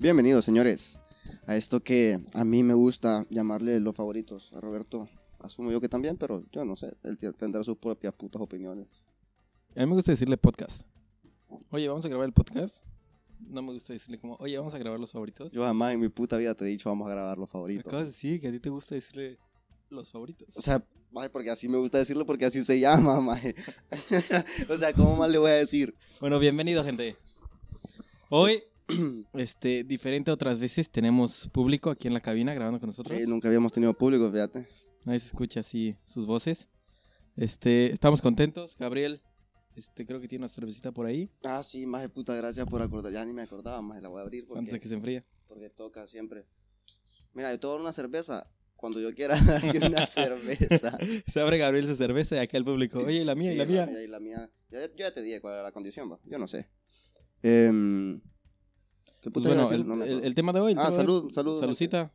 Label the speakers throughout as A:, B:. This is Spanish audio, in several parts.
A: Bienvenidos, señores, a esto que a mí me gusta llamarle los favoritos. A Roberto, asumo yo que también, pero yo no sé, él tendrá sus propias putas opiniones.
B: A mí me gusta decirle podcast. Oye, vamos a grabar el podcast. No me gusta decirle como, oye, vamos a grabar los favoritos.
A: Yo jamás en mi puta vida te he dicho vamos a grabar los favoritos.
B: acabas de decir que a ti te gusta decirle los favoritos.
A: O sea, maje, porque así me gusta decirlo porque así se llama, maje. o sea, ¿cómo más le voy a decir?
B: Bueno, bienvenido, gente. Hoy, este, diferente a otras veces, tenemos público aquí en la cabina grabando con nosotros.
A: Sí, nunca habíamos tenido público, fíjate.
B: Nadie se escucha así sus voces. Este, estamos contentos. Gabriel, este, creo que tiene una cervecita por ahí.
A: Ah, sí, maje, puta, gracias por acordar. Ya ni me acordaba, maje, la voy a abrir
B: Antes de
A: porque,
B: que se enfríe.
A: porque toca siempre. Mira, yo te voy una cerveza cuando yo quiera una cerveza.
B: Se abre Gabriel su cerveza y acá el público. Oye, ¿y la mía, y
A: Sí,
B: la mía.
A: y la mía. Ya- yo ya te dije cuál era la condición, va. Yo no sé. Em, ¿Qué
B: Pues
A: puta
B: bueno, el,
A: No
B: el- el tema de hoy.
A: Ah, salud, salud.
B: Saludcita.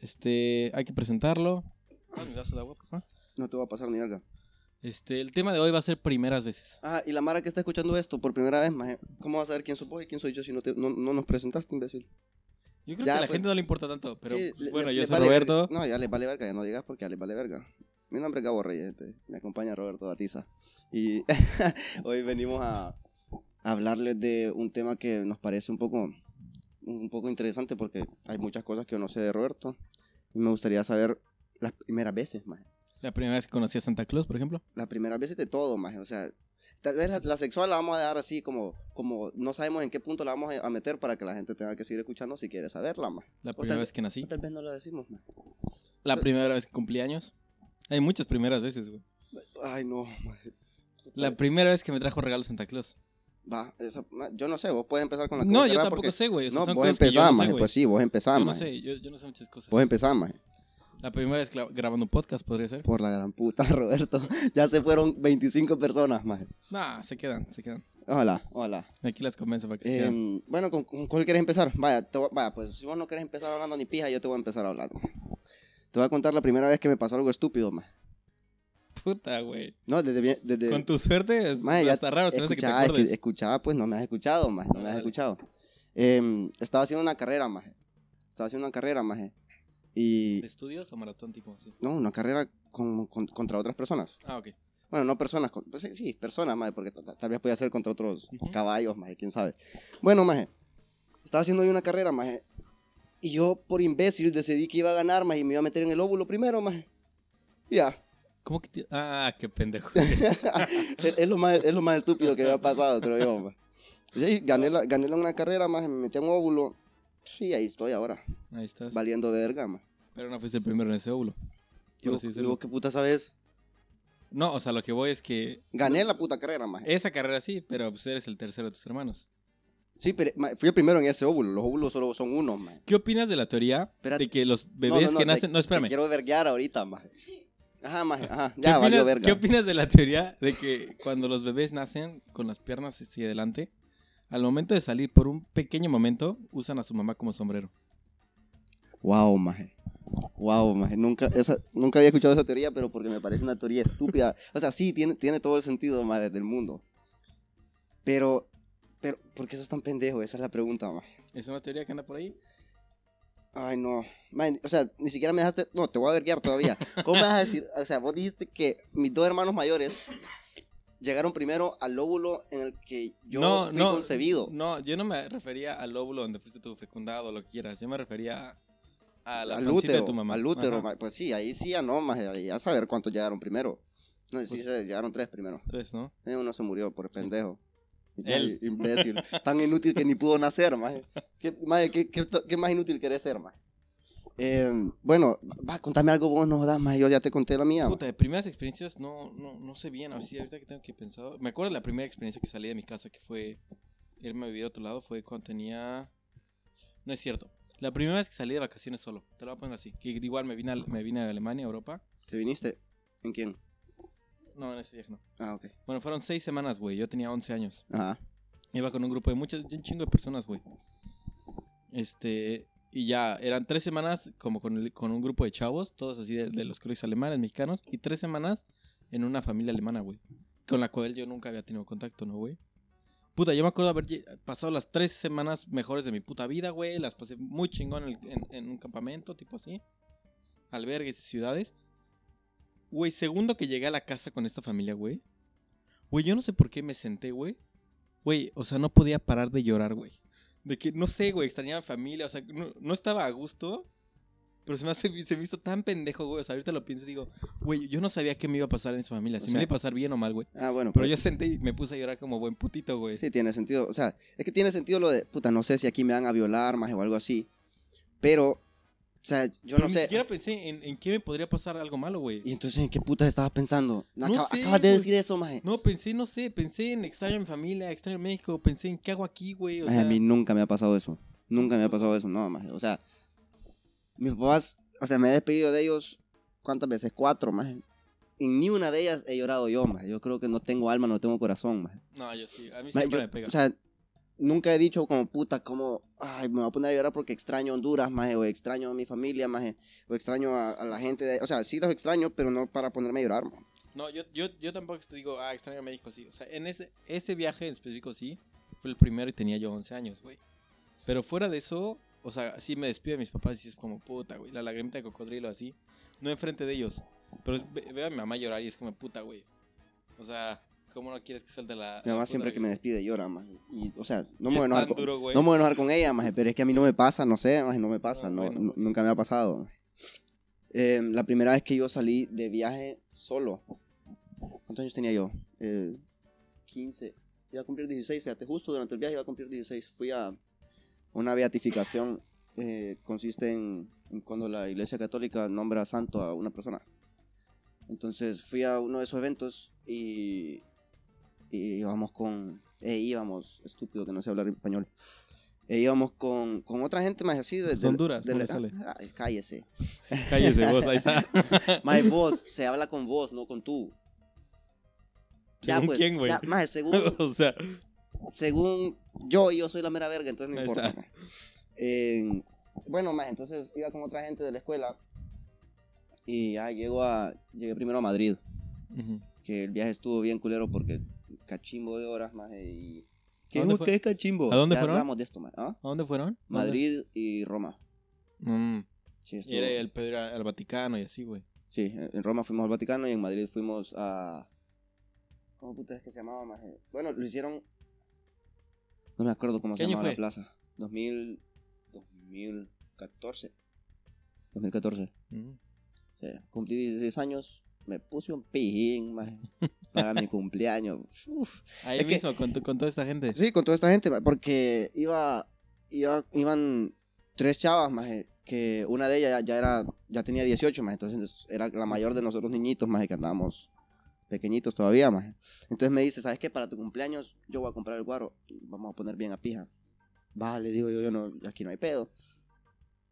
B: Este, hay que presentarlo. Ah, ¿me das el agua, favor?
A: No te va a pasar ni verga.
B: Este, el tema de hoy va a ser primeras veces.
A: Ah, y la Mara que está escuchando esto por primera vez, maje, ¿cómo vas a saber quién sos vos y quién soy yo si no, te, no, no nos presentaste, imbécil?
B: Yo creo
A: Ya,
B: que a la
A: pues.
B: gente no le importa tanto, pero
A: Sí,
B: pues, bueno,
A: le-
B: yo soy
A: vale
B: Roberto.
A: verga. No, ya les vale verga, ya no digas porque ya les vale verga. Mi nombre es Gabo Reyes, gente. me acompaña Roberto Batiza. Y hoy venimos a hablarles de un tema que nos parece un poco, un poco interesante porque hay muchas cosas que yo no sé de Roberto. Y me gustaría saber las primeras veces, maje.
B: La primera vez que conocí a Santa Claus, por ejemplo.
A: Las primeras veces de todo, maje. O sea, tal vez la, la sexual la vamos a dejar así como, como no sabemos en qué punto la vamos a meter para que la gente tenga que seguir escuchando si quiere saberla, maje.
B: La primera
A: tal-
B: vez que nací.
A: Tal vez no lo decimos, maje.
B: La primera vez que cumplí años. Hay muchas primeras veces, güey.
A: Ay, no, maje.
B: La primera vez que me trajo regalo Santa Claus.
A: Va, esa- yo no sé, vos puedes empezar con la
B: No, yo tampoco
A: porque-
B: sé, güey.
A: No, vos empezás,
B: no sé,
A: pues sí, vos empezás,
B: Yo no sé, yo, yo no sé muchas cosas.
A: Vos empezás, maje.
B: La primera vez grabando un podcast podría ser.
A: Por la gran puta, Roberto. Ya se fueron 25 personas, maje.
B: Nah, se quedan, se quedan.
A: Ojalá, ojalá.
B: Aquí las convenzo para que se.
A: Em, bueno, ¿con, con cuál quieres empezar? Vaya, te vaya, pues si vos no querés empezar hablando ni pija, yo te voy a empezar a hablar. maje. Te voy a contar la primera vez que me pasó algo estúpido, maje.
B: Puta, güey.
A: No, desde bien, desde...
B: Con tu suerte es,
A: Maje, ya
B: está raro, hace que te
A: escuchaba, es que escuchaba, pues no me has escuchado, maje, no me has escuchado. Em, estaba haciendo una carrera, maje. Estaba haciendo una carrera, maje. Y...
B: ¿De estudios o maratón tipo así?
A: No, una carrera con- con- contra otras personas.
B: Ah, ok.
A: Bueno, no personas, con- pues sí, sí, personas, maje, porque ta- ta- tal vez podía ser contra otros
B: Ujú.
A: caballos, maje, quién sabe. Bueno, maje, estaba haciendo yo una carrera, maje, y yo por imbécil decidí que iba a ganar, maje, y me iba a meter en el óvulo primero, maje. Ya,
B: ¿Cómo que te- Ah, qué pendejo.
A: es, es lo más, es lo más estúpido que me ha pasado, creo yo. Sí, gané, la, gané la una carrera, maje, me metí en un óvulo. Sí, ahí estoy ahora,
B: Ahí estás.
A: valiendo verga, maje.
B: Pero no fuiste el primero en ese óvulo.
A: Y
B: Por
A: vos,
B: así
A: y
B: decirlo.
A: vos, ¿qué puta sabes?
B: No, o sea, lo que voy es que
A: Gané la puta carrera, maje.
B: esa carrera sí, pero pues eres el tercero de tus hermanos.
A: Sí, pero fui el primero en ese óvulo, los óvulos solo son uno, maje.
B: ¿Qué opinas de la teoría
A: Espérate.
B: de que los
A: No,
B: bebés
A: no, no,
B: que
A: te-
B: nacen... No,
A: te
B: espérame.
A: quiero verguear ahorita. Ajá, maje, ajá.
B: ¿Qué
A: Ya, valió
B: opinas,
A: verga.
B: ¿Qué opinas de la teoría de que cuando los bebés nacen con las piernas hacia adelante, al momento de salir por un pequeño momento, usan a su mamá como sombrero?
A: Wow, maje. Wow, maje. Nunca, esa, nunca había escuchado esa teoría, pero porque me parece una teoría estúpida. O sea, sí, tiene, tiene todo el sentido, maje, del mundo. Pero, pero, ¿por qué sos tan pendejo? Esa es la pregunta, maje.
B: ¿Es una teoría que anda por ahí?
A: Ay, no. O sea, ni siquiera me dejaste... No, te voy a verguiar todavía. ¿Cómo me vas a decir? O sea, vos dijiste que mis dos hermanos mayores llegaron primero al óvulo en el que yo
B: no,
A: fui
B: no,
A: concebido.
B: No, yo no me refería al óvulo donde fuiste tú fecundado o lo que quieras. Yo me refería a la
A: al útero,
B: de tu mamá.
A: al útero,
B: Ajá.
A: pues sí, ahí sí ya no, más a saber cuántos llegaron primero. No, sí,
B: Pues-
A: se llegaron tres primero.
B: Tres, ¿no?
A: Eh, uno se murió por pendejo.
B: Él.
A: Imbécil. Tan inútil que ni pudo nacer, maje. ¿Qué, maje, qué, qué, qué más inútil querés ser, maje? Eh, bueno, va, contame algo vos, no das, maje. Yo ya te conté la mía.
B: Puta, de primeras experiencias no, no, no sé bien. A ver si ahorita que tengo que pensar. Me acuerdo de la primera experiencia que salí de mi casa que fue irme a vivir a otro lado. Fue cuando tenía. No es cierto. La primera vez que salí de vacaciones solo. Te lo voy a poner así. Que igual me vine a, me vine a Alemania, a Europa.
A: ¿Te viniste? ¿En quién?
B: No, en ese viaje no.
A: Ah, ok.
B: Bueno, fueron seis semanas, güey. Yo tenía 11 años.
A: Ajá.
B: Iba con un grupo de muchas, un chingo de personas, güey. Este, y ya, eran tres semanas como con, el- con un grupo de chavos, todos así de, de los colegios alemanes, mexicanos, y tres semanas en una familia alemana, güey. Con la cual yo nunca había tenido contacto, ¿no, güey? Puta, yo me acuerdo haber lle- pasado las tres semanas mejores de mi puta vida, güey. Las pasé muy chingón en, el- en- en un campamento, tipo así. Albergues y ciudades. Güey, segundo que llegué a la casa con esta familia, güey. Güey, yo no sé por qué me senté, güey. Güey, o sea, no podía parar de llorar, güey. De que, no sé, güey, extrañaba a mi familia. O sea, no, no estaba a gusto. Pero se me, hace, se me hizo tan pendejo, güey. O sea, ahorita lo pienso y digo, güey, yo no sabía qué me iba a pasar en esa familia. Si me iba a pasar bien o mal, güey.
A: Ah, bueno.
B: Pero
A: pues,
B: yo senté y me puse a llorar como buen putito, güey.
A: Sí, tiene sentido. O sea, es que tiene sentido lo de, puta, no sé si aquí me van a violar más o algo así. Pero, sea, yo
B: Pero
A: no
B: ni
A: sé.
B: siquiera pensé en, en qué me podría pasar algo malo, güey.
A: Y entonces, ¿en qué putas estabas pensando?
B: No
A: Acaba-
B: sé,
A: acabas de decir eso, maje.
B: No, pensé, no sé, pensé en extraño a mi familia, extraño a México, pensé en qué hago aquí, güey. Sea,
A: a mí nunca me ha pasado eso. Nunca me ha pasado eso, no, maje. O sea, mis papás, o sea, me he despedido de ellos, ¿cuántas veces? Cuatro, maje. En ni una de ellas he llorado yo, maje. Yo creo que no tengo alma, no tengo corazón, maje.
B: no, yo sí, a mí
A: Maje,
B: siempre
A: yo-
B: me pega.
A: O sea, nunca he dicho como puta, como, ay, me voy a poner a llorar porque extraño Honduras, maje, o extraño a mi familia, maje, o extraño a, a la gente de... O sea, sí los extraño, pero no para ponerme a llorar,
B: no, yo, yo, yo tampoco te digo, ah, extraño a México, sí. O sea, en ese, ese viaje en específico, sí, fue el primero y tenía yo 11 años, güey. Pero fuera de eso, o sea, sí me despido de mis papás y es como puta, güey, la lagrimita de cocodrilo así. No enfrente de ellos. Pero es- ve- veo a mi mamá llorar y es como puta, güey. O sea, ¿cómo no quieres que suelte la.
A: Mi
B: la
A: mamá
B: puta
A: siempre que me despide llora, maje. Y, o sea, no me voy a enojar con...
B: duro.
A: No me voy a enojar con ella, maje, pero es que a mí no me pasa, no sé, maje, no me pasa,
B: Ah,
A: no,
B: bueno,
A: nunca me ha pasado. Eh, la primera vez que yo salí de viaje solo, ¿cuántos años tenía yo? Eh, 15, iba a cumplir 16, fíjate, justo durante el viaje iba a cumplir 16. Fui a una beatificación, eh, consiste en, en cuando la iglesia católica nombra santo a una persona. Entonces fui a uno de esos eventos y, y íbamos con, e íbamos, estúpido que no sé hablar español, e íbamos con, con otra gente más así de, de-
B: Honduras,
A: de
B: sale.
A: Ah, cállese.
B: Cállese vos, ahí está.
A: Más vos, se habla con vos, no con tú.
B: ¿Según quién, güey?
A: ya, maje, según,
B: o sea,
A: según yo, yo soy la mera verga, entonces no
B: Ahí
A: importa. Eh, bueno, más entonces iba con otra gente de la escuela y ya llego a, llegué primero a Madrid.
B: ujú.
A: que el viaje estuvo bien culero porque cachimbo de horas más y ¿Qué,
B: ¿A dónde
A: es-
B: fue?
A: qué es cachimbo?
B: ¿A dónde
A: Ya
B: fueron?
A: hablamos de esto, ¿ah?
B: ¿a dónde fueron? ¿Dónde?
A: Madrid y Roma.
B: Mm,
A: Sí, estuvo-
B: Y era el pedo era al Vaticano y así, güey.
A: sí, en Roma fuimos al Vaticano y en Madrid fuimos a ¿Cómo puta es que se llamaba más? Bueno, lo hicieron No me acuerdo cómo
B: ¿Qué
A: se llamaba la
B: fue?
A: plaza. 2000 2014. 2014.
B: Mm.
A: Sí, cumplí 16 años, me puse un pijín maje, para mi cumpleaños. Uf.
B: Ahí
A: Es que-
B: mismo, con, to- con toda esta gente.
A: Sí, con toda esta gente, porque iba, iba iban tres chavas, más que una de ellas ya, ya era ya tenía 18, más entonces era la mayor de nosotros niñitos, más que andábamos pequeñitos todavía, más. Entonces me dice, ¿sabes qué? Para tu cumpleaños yo voy a comprar el guaro, vamos a poner bien a pija. Vale, digo yo, yo no, aquí no hay pedo.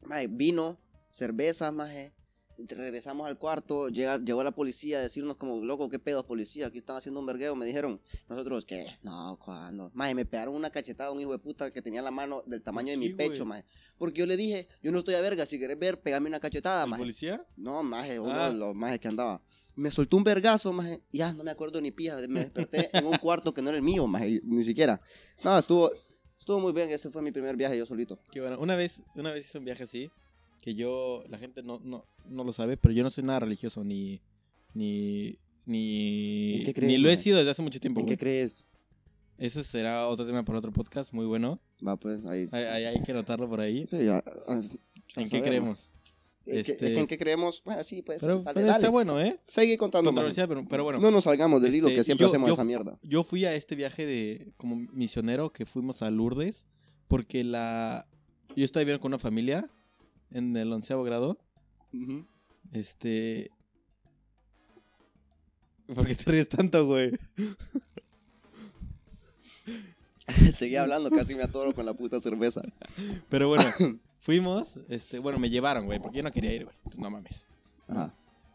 A: Maje, vino, cervezas, maje. Regresamos al cuarto, llega, llegó la policía a decirnos como, loco, ¿qué pedo, policía? Aquí están haciendo un vergueo, me dijeron. Nosotros, ¿qué? No, ¿cuándo? Maje, me pegaron una cachetada a un hijo de puta que tenía la mano del tamaño de mi
B: qué, güey?
A: pecho, maje. Porque yo le dije, yo no estoy a verga, si querés ver, pegame una cachetada,
B: ¿El
A: maje.
B: policía?
A: No, maje, uno
B: Ah.
A: de los majes que andaba. Me soltó un vergazo, maje, y ya no me acuerdo ni pija. Me desperté en un cuarto que no era el mío, maje, ni siquiera. No, estuvo, estuvo muy bien, ese fue mi primer viaje yo solito.
B: Qué bueno. Una vez, una vez hice un viaje así, que yo, la gente no, no, no lo sabe, pero yo no soy nada religioso, ni, ni, ni,
A: ¿En qué crees,
B: ni lo he sido desde hace mucho tiempo.
A: ¿En
B: güey.
A: qué crees?
B: Eso será otro tema para otro podcast, muy bueno.
A: Va, pues, ahí.
B: Hay, hay- hay que anotarlo por ahí.
A: Sí, ya, ah, ya
B: ¿En qué creemos?
A: ¿En qué-
B: Este-
A: ¿En qué creemos? Bueno, sí, pues,
B: Pero,
A: dale,
B: pero
A: dale.
B: está bueno, ¿eh?
A: Sigue contando,
B: pero, pero bueno.
A: No nos salgamos del hilo
B: Este,
A: que siempre
B: yo-
A: hacemos
B: yo
A: esa mierda.
B: Yo fui a este viaje de como misionero que fuimos a Lourdes porque la yo estaba viviendo con una familia en el onceavo grado. Este ¿Por qué te ríes tanto, güey?
A: Seguí hablando, casi me atoro con la puta cerveza.
B: Pero bueno, fuimos, este, bueno, me llevaron, güey, porque yo no quería ir, güey. No mames.
A: Ajá.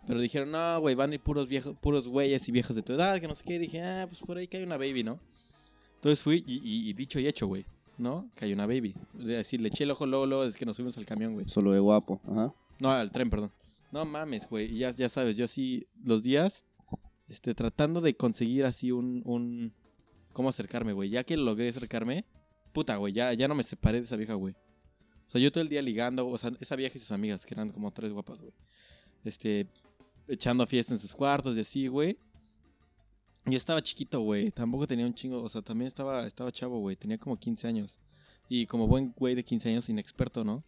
B: Pero dijeron, no, güey, van a ir puros viejos, puros güeyes y viejos de tu edad, que no sé qué. Y dije, ah, pues por ahí que hay una baby, ¿no? Entonces fui y, y- y dicho y hecho, güey, ¿no? Que hay una baby. Es decir, le eché el ojo luego, luego desde que nos subimos al camión, güey.
A: Solo de guapo. Ajá.
B: No, al tren, perdón. No mames, güey. Y ya, ya sabes, yo así los días, este, tratando de conseguir así un, un, cómo acercarme, güey. Ya que logré acercarme, puta, güey, ya, ya no me separé de esa vieja, güey. O sea, yo todo el día ligando, o sea, esa vieja y sus amigas, que eran como tres guapas, güey. Este, echando fiesta en sus cuartos y así, güey. Yo estaba chiquito, güey. Tampoco tenía un chingo, o sea, también estaba, estaba chavo, güey. Tenía como 15 años. Y como buen güey de 15 años, inexperto, ¿no?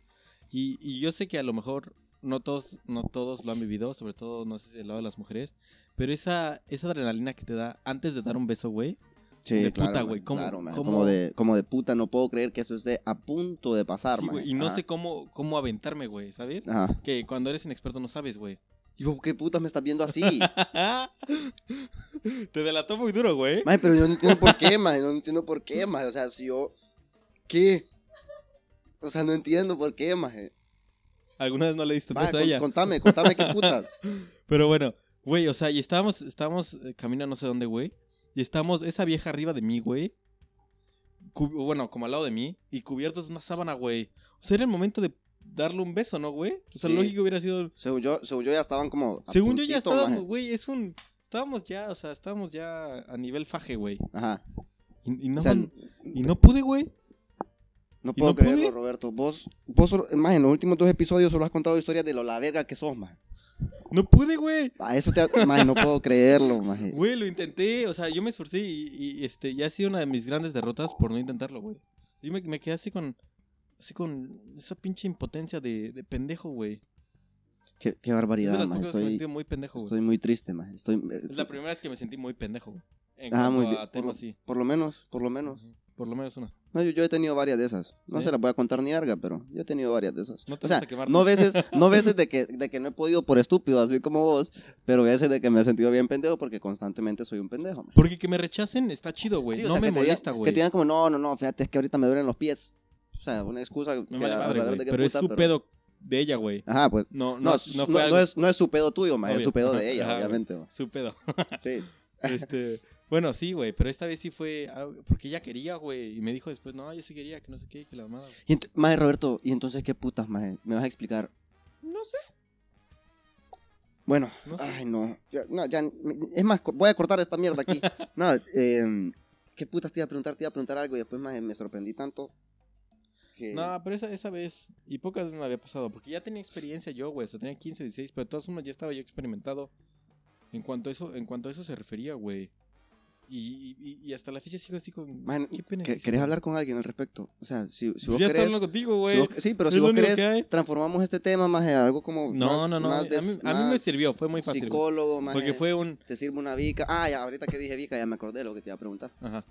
B: Y, y yo sé que a lo mejor no todos, no todos lo han vivido, sobre todo, no sé si del lado de las mujeres. Pero esa, esa adrenalina que te da antes de dar un beso, güey.
A: Sí,
B: de
A: claro,
B: puta, güey. ¿Cómo-
A: claro,
B: cómo-
A: Como, de, como de puta, no puedo creer que eso esté a punto de pasar,
B: Sí,
A: man.
B: y no
A: Ajá.
B: sé cómo, cómo aventarme, güey, ¿sabes?
A: Ajá.
B: Que cuando eres inexperto no sabes, güey.
A: Y vos, ¿qué putas me estás viendo así?
B: Te delató muy duro, güey.
A: Mae, pero yo no entiendo por qué, mae. No entiendo por qué, mae. O sea, si yo. ¿Qué? O sea, no entiendo por qué, mae.
B: Alguna vez no le diste beso a ella.
A: contame, contame qué putas.
B: Pero bueno, güey, o sea, y estábamos, estábamos eh, camino a no sé dónde, güey. Y estábamos, esa vieja arriba de mí, güey. Bueno, como al lado de mí. Y cubiertos de una sábana, güey. O sea, era el momento de darle un beso, ¿no, güey? O sea,
A: Sí.
B: lógico hubiera sido...
A: Según yo, según yo ya estaban como.
B: Según yo ya estábamos, güey, es un... Estábamos ya, o sea, estábamos ya a nivel faje, güey.
A: Ajá.
B: Y, y no,
A: o sea,
B: y no pude, güey.
A: no
B: ¿y
A: puedo
B: no pude?
A: creerlo, Roberto. Vos, vos, más en los últimos dos episodios solo has contado historias de lo la verga que sos, mae.
B: No pude, güey.
A: A eso te. Mae, no puedo creerlo, mae.
B: Güey, lo intenté, o sea, yo me esforcé y, y, este, ya ha sido una de mis grandes derrotas por no intentarlo, güey. Yo me, me quedé así con, así con esa pinche impotencia de, de pendejo, güey.
A: Qué,
B: Es
A: barbaridad,
B: que me
A: Estoy,
B: muy pendejo, güey.
A: estoy muy triste, mae. Estoy.
B: Es la primera vez que me sentí muy pendejo, güey. En
A: Ah, muy bien. Por,
B: así.
A: por lo menos, por lo menos.
B: Por lo menos una.
A: No, yo, yo he tenido varias de esas. No se las voy a contar ni verga, pero yo he tenido varias de esas.
B: No te
A: o sea,
B: vas a quemar,
A: no veces, no veces de que, de que no he podido por estúpido, así como vos, pero veces de que me he sentido bien pendejo porque constantemente soy un pendejo. man.
B: Porque que me rechacen está chido, güey.
A: Sí,
B: no
A: sea,
B: me molesta, güey.
A: Que te digan como, no, no, no, fíjate, es que ahorita me duelen los pies. O sea, una excusa
B: Me
A: que
B: vale
A: a
B: madre, güey,
A: de qué
B: pero
A: puta,
B: es su
A: pero-
B: pedo de ella, güey.
A: Ajá, pues.
B: No,
A: No,
B: no,
A: es-
B: no
A: no, no
B: algo-
A: es, no es su pedo tuyo, man, es su pedo de ella,
B: Ajá,
A: obviamente. man.
B: su pedo.
A: Sí.
B: Este, bueno, sí, güey, pero esta vez sí fue algo- porque ella quería, güey, y me dijo después, no, yo sí quería, que no sé qué, que la mamada. güey.
A: Y Maje, Roberto, ¿y entonces qué putas, maje? ¿Me vas a explicar?
B: No sé,
A: Bueno,
B: no sé.
A: ay, no. Ya, no, ya, es más, voy a cortar esta mierda aquí. Nada, eh, ¿qué putas te iba a preguntar? Te iba a preguntar algo y después maje, me sorprendí tanto que...
B: No, pero esa, esa vez, y pocas veces me había pasado, porque ya tenía experiencia yo, güey, o sea, tenía 15, 16, pero de todas formas ya estaba yo experimentado en cuanto a eso, en cuanto a eso se refería, güey. Y, y, y hasta la fecha sigo así con...
A: Maje,
B: ¿Qué
A: ¿que- ¿Querés hablar con alguien al respecto? O sea, si, si
B: Pues
A: vos
B: ya
A: querés...
B: contigo,
A: si
B: güey.
A: vos- sí, pero si vos querés, transformamos este tema más en algo como...
B: No,
A: más-
B: no, no, a
A: más
B: mí,
A: de-
B: a mí- a mí me sirvió, fue muy fácil.
A: Psicólogo, más
B: Porque fue un...
A: Te sirve una vica. Ah, ya, ahorita que dije vica ya me acordé de lo que te iba a preguntar.
B: Ajá.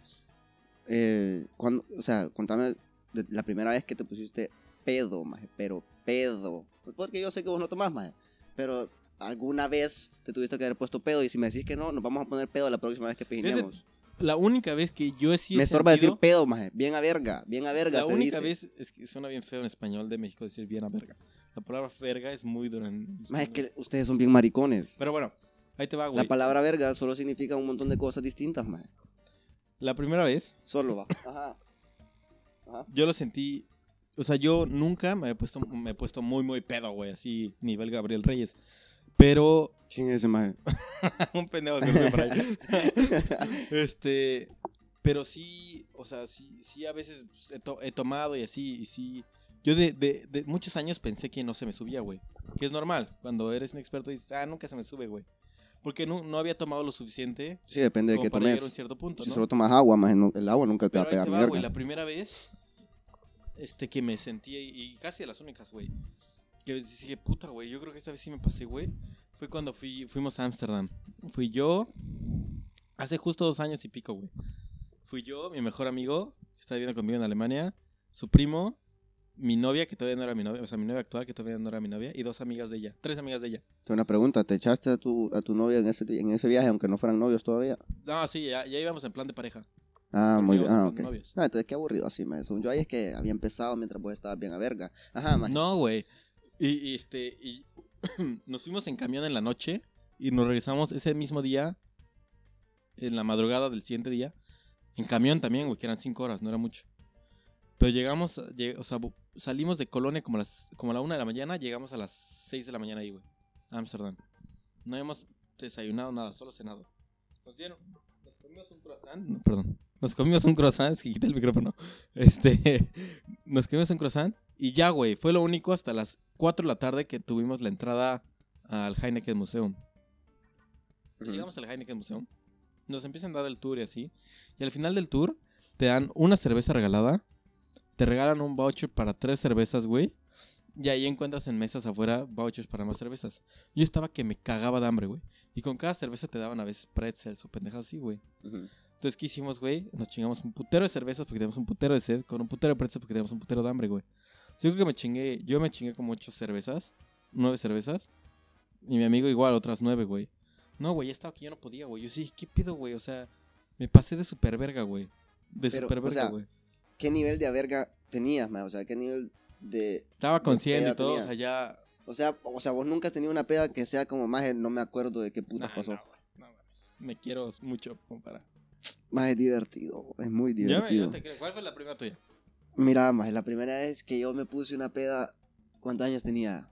A: Eh, cuando, o sea, contame de la primera vez que te pusiste pedo, maje, pero pedo. Porque yo sé que vos no tomás, maje, pero alguna vez te tuviste que haber puesto pedo y si me decís que no, nos vamos a poner pedo la próxima vez que pijinemos.
B: La única vez que yo sí he
A: me estorba decir pedo, maje, bien a verga, bien a verga
B: La
A: se
B: única
A: dice.
B: vez, es que suena bien feo en español de México decir bien a verga. La palabra verga es muy dura en
A: Maje, es que ustedes son bien maricones.
B: Pero bueno, ahí te va, güey.
A: La palabra verga solo significa un montón de cosas distintas, maje.
B: La primera vez,
A: Solo va. Ajá. Ajá.
B: yo lo sentí... O sea, yo nunca me he puesto, me he puesto muy, muy pedo, güey. Así, nivel Gabriel Reyes. Pero...
A: ¿Quién es ese maje?
B: un pendejo que fue por ahí. este... Pero sí, o sea, sí, sí a veces he, to- he tomado y así, y sí... Yo de, de, de muchos años pensé que no se me subía, güey. Que es normal. Cuando eres un experto dices, ah, nunca se me sube, güey. Porque no, no había tomado lo suficiente
A: Sí, depende de qué
B: para
A: tomes.
B: llegar a un cierto punto,
A: Si
B: ¿no?
A: solo tomas agua, no- el agua nunca te
B: Pero
A: va a pegar
B: te va, güey, la primera vez este, que me sentí, y casi de las únicas, güey, que dije, puta, güey, yo creo que esta vez sí me pasé, güey, fue cuando fui, fuimos a Ámsterdam. Fui yo, hace justo dos años y pico, güey. Fui yo, mi mejor amigo, que está viviendo conmigo en Alemania, su primo, mi novia, que todavía no era mi novia, o sea, mi novia actual, que todavía no era mi novia, y dos amigas de ella, tres amigas de ella.
A: Tengo una pregunta, ¿te echaste a tu, a tu novia en ese, en ese viaje aunque no fueran novios todavía?
B: No, sí, ya, ya íbamos en plan de pareja.
A: Ah, muy bien, ah, ok.
B: novios.
A: Ah, entonces qué aburrido así, me Según yo ahí es que había empezado mientras vos estabas bien a verga. Ajá, maje.
B: No, güey. Y, y, este, y nos fuimos en camión en la noche y nos regresamos ese mismo día, en la madrugada del siguiente día, en camión también, güey, que eran cinco horas, no era mucho. Pero llegamos, lleg- o sea, salimos de Colonia como las, como a la una de la mañana, llegamos a las seis de la mañana ahí, güey, a Ámsterdam. No habíamos desayunado nada, solo cenado. Nos dieron, nos comimos un croissant, no, perdón, Nos comimos un croissant, es que quité el micrófono. Este, nos comimos un croissant y ya, güey, fue lo único hasta las 4 de la tarde que tuvimos la entrada al Heineken Museum. Llegamos al Heineken Museum, nos empiezan a dar el tour y así, y al final del tour te dan una cerveza regalada, te regalan un voucher para tres cervezas, güey, y ahí encuentras en mesas afuera vouchers para más cervezas. Yo estaba que me cagaba de hambre, güey. Y con cada cerveza te daban a veces pretzels o pendejas así, güey.
A: Ujú.
B: Entonces, ¿qué hicimos, güey? Nos chingamos un putero de cervezas porque teníamos un putero de sed, con un putero de pretzels porque teníamos un putero de hambre, güey. Yo creo que me chingué, yo me chingué como ocho cervezas, nueve cervezas, y mi amigo igual otras nueve, güey. No, güey, ya estaba que yo no podía, güey. Yo sí, ¿qué pido, güey? O sea, me pasé de super verga, güey. De
A: Pero,
B: super
A: o
B: verga,
A: sea,
B: güey.
A: ¿Qué nivel de verga tenías, maje? O sea, ¿qué nivel de...
B: Estaba consciente y todo, o sea, ya...
A: O sea, o sea, vos nunca has tenido una peda que sea como, maje, no me acuerdo de qué putas
B: Nah,
A: pasó.
B: no, me quiero mucho para...
A: Más es divertido, es muy divertido.
B: yo te creo. ¿Cuál fue la primera tuya?
A: Mira, más la primera vez que yo me puse una peda, ¿cuántos años tenía?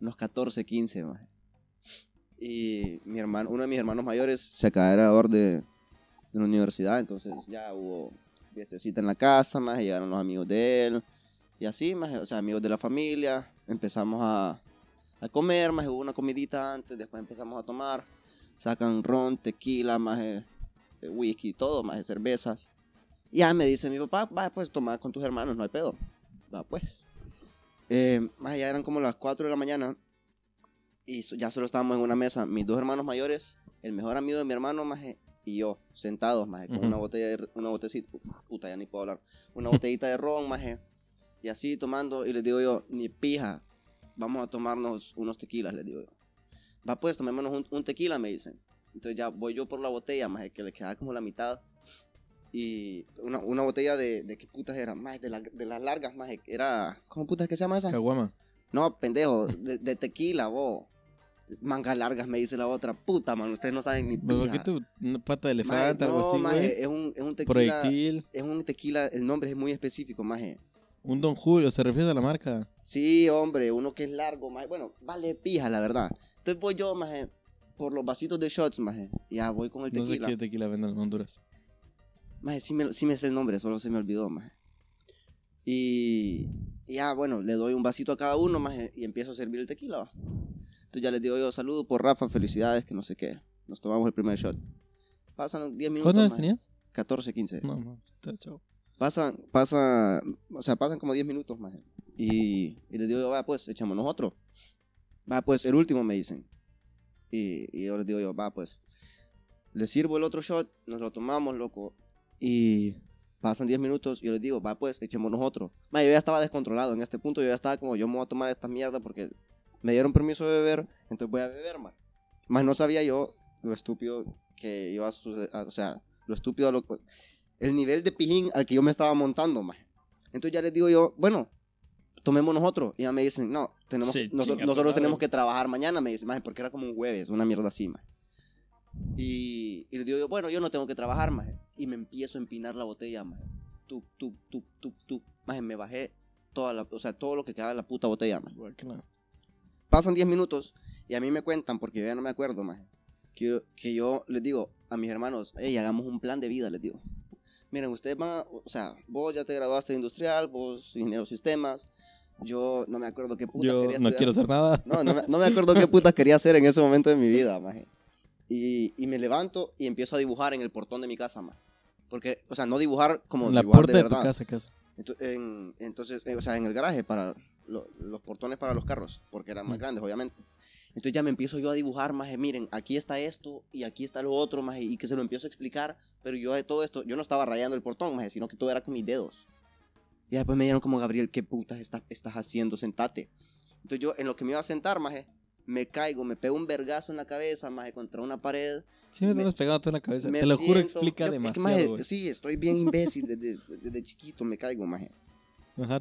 A: Unos 14, 15, más. Y mi hermano, uno de mis hermanos mayores se acaba de graduar de, de la universidad, entonces ya hubo fiestecita en la casa, más llegaron los amigos de él, y así, más, o sea, amigos de la familia, empezamos a, a comer, más hubo una comidita antes, después empezamos a tomar, sacan ron, tequila, más whisky, todo, más cervezas. Y ya me dice mi papá, va pues toma con tus hermanos, no hay pedo. Va pues. Eh, más allá eran como las 4 de la mañana y ya solo estábamos en una mesa, mis dos hermanos mayores, el mejor amigo de mi hermano maje, y yo, sentados maje, con
B: Ujú.
A: una botella de, una botecita, puta ya ni puedo hablar, una botellita de ron maje, y así tomando y les digo yo, ni pija, vamos a tomarnos unos tequilas, les digo yo. Va pues, tomémonos un, un tequila, me dicen. Entonces ya voy yo por la botella, maje, que le queda como la mitad. Y una, una botella de, de qué putas era, más de, la- de las largas, más era, ¿cómo putas que se llama esa?
B: Caguama.
A: No, pendejo, de, de tequila, vos. Mangas largas, me dice la otra. Puta, man, ustedes no saben ni
B: ¿Por
A: pija.
B: qué tú? ¿Una pata de
A: Maje,
B: elefante, algo
A: no,
B: así,
A: maje, es un, es un tequila.
B: Proyectil.
A: Es un tequila, el nombre es muy específico, maje.
B: Un Don Julio, ¿se refiere a la marca?
A: Sí, hombre, uno que es largo, maje. Bueno, vale pija, la verdad. Entonces voy yo, maje, por los vasitos de shots, maje. Ya voy con el
B: No sé
A: tequila.
B: qué tequila venden en Honduras.
A: Maje, sí me, sí me sé el nombre, solo se me olvidó, maje. Y, ya, bueno, le doy un vasito a cada uno, maje, y empiezo a servir el tequila. va. Entonces ya les digo yo, saludo por Rafa, felicidades, que no sé qué. Nos tomamos el primer shot. Pasan 10 minutos.
B: ¿Cuántos tenías?
A: 14, 15.
B: No, no, está chao.
A: Pasan, pasa, o sea, pasan como 10 minutos, maje. Y, y les digo yo, va, pues, echémonos otro. Va, pues, el último me dicen. Y, yo les digo yo, va, pues. Les sirvo el otro shot, nos lo tomamos, loco. Y pasan 10 minutos y yo les digo, va, pues, echémonos otro. Ma, yo ya estaba descontrolado en este punto, yo ya estaba como, yo me voy a tomar esta mierda porque me dieron permiso de beber, entonces voy a beber, más. Más no sabía yo lo estúpido que iba a suceder, o sea, lo estúpido, lo, el nivel de pijín al que yo me estaba montando, más. Entonces ya les digo yo, bueno, tomémonos otro. Y ya me dicen, no, tenemos
B: Sí,
A: noso-
B: chinga
A: nosotros tenemos que trabajar mañana, me dicen, maje, porque era como un jueves, una mierda así, maje. Y, y les digo yo, bueno, yo no tengo que trabajar, maje. Y me empiezo a empinar la botella, maje. Tup, tup, tup, tup, tup. Maje, me bajé toda la, o sea, todo lo que quedaba de la puta botella, maje. Pasan 10 minutos y a mí me cuentan, porque yo ya no me acuerdo, maje, que, que yo les digo a mis hermanos, hey, hagamos un plan de vida, les digo. Miren, ustedes van, a- o sea, vos ya te graduaste de industrial, vos ingeniero de sistemas, yo no me acuerdo qué puta
B: Yo
A: quería
B: no
A: estudiar.
B: quiero hacer nada.
A: No, no me, no me acuerdo qué puta quería hacer en ese momento de mi vida, maje. Y, y me levanto y empiezo a dibujar en el portón de mi casa, maje. Porque, o sea, no dibujar como
B: En la
A: dibujar
B: puerta
A: de
B: de, tu
A: verdad.
B: casa, casa.
A: Ento- en- entonces, eh, o sea, en el garaje para lo- los portones para los carros, porque eran más
B: Mm.
A: grandes, obviamente. Entonces ya me empiezo yo a dibujar, más miren, aquí está esto y aquí está lo otro, más y que se lo empiezo a explicar, pero yo de todo esto, yo no estaba rayando el portón, más sino que todo era con mis dedos. Y después me dijeron como, Gabriel, ¿qué putas estás, estás haciendo? Sentate. Entonces yo, en lo que me iba a sentar, maje, me caigo, me pego un vergazo en la cabeza, maje, contra una pared.
B: Sí me
A: Me-
B: pegado en la cabeza.
A: me
B: Te lo juro,
A: siento-
B: explica
A: yo- es que,
B: demasiado,
A: maje,
B: güey.
A: Sí, estoy bien imbécil desde, desde chiquito, me caigo, maje.
B: Ajá.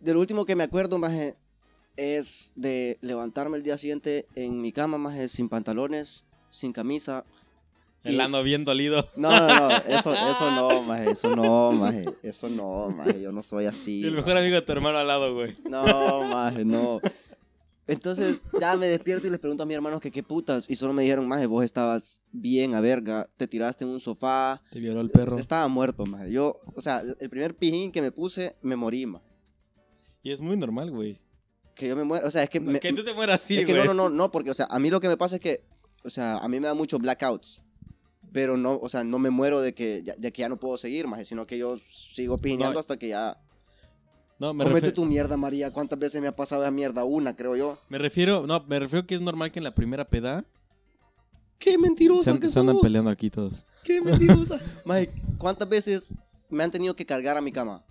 A: De lo último que me acuerdo, maje, es de levantarme el día siguiente en mi cama, maje, sin pantalones, sin camisa.
B: El
A: Y-
B: ano bien dolido.
A: No, no, no, eso, eso no, maje, eso no, maje, eso no, maje, yo no soy así.
B: El
A: maje.
B: mejor amigo de tu hermano al lado, güey.
A: No, maje, no. Entonces, ya me despierto y les pregunto a mis hermanos que qué putas. Y solo me dijeron, maje, vos estabas bien a verga. Te tiraste en un sofá.
B: Te violó el perro.
A: Estaba muerto, maje. Yo, o sea, el primer pijín que me puse, me morí, maje.
B: Y es muy normal, güey.
A: Que yo me muero. O sea, es que. me-
B: que tú te mueras así,
A: es que
B: güey.
A: no, no, no, no, porque, o sea, a mí lo que me pasa es que, o sea, a mí me da muchos blackouts. Pero no, o sea, no me muero de que ya, de que ya no puedo seguir, maje, sino que yo sigo pijineando
B: No.
A: hasta que ya.
B: No, me,
A: Comete tu mierda, María. ¿Cuántas veces me ha pasado esa mierda? Una, creo yo.
B: me refiero, no, me refiero que es normal que en la primera peda
A: ¡Qué mentirosa
B: se,
A: que
B: se andan
A: sos!
B: peleando aquí todos.
A: ¡Qué mentirosa! Maje, ¿cuántas veces me han tenido que cargar a mi cama?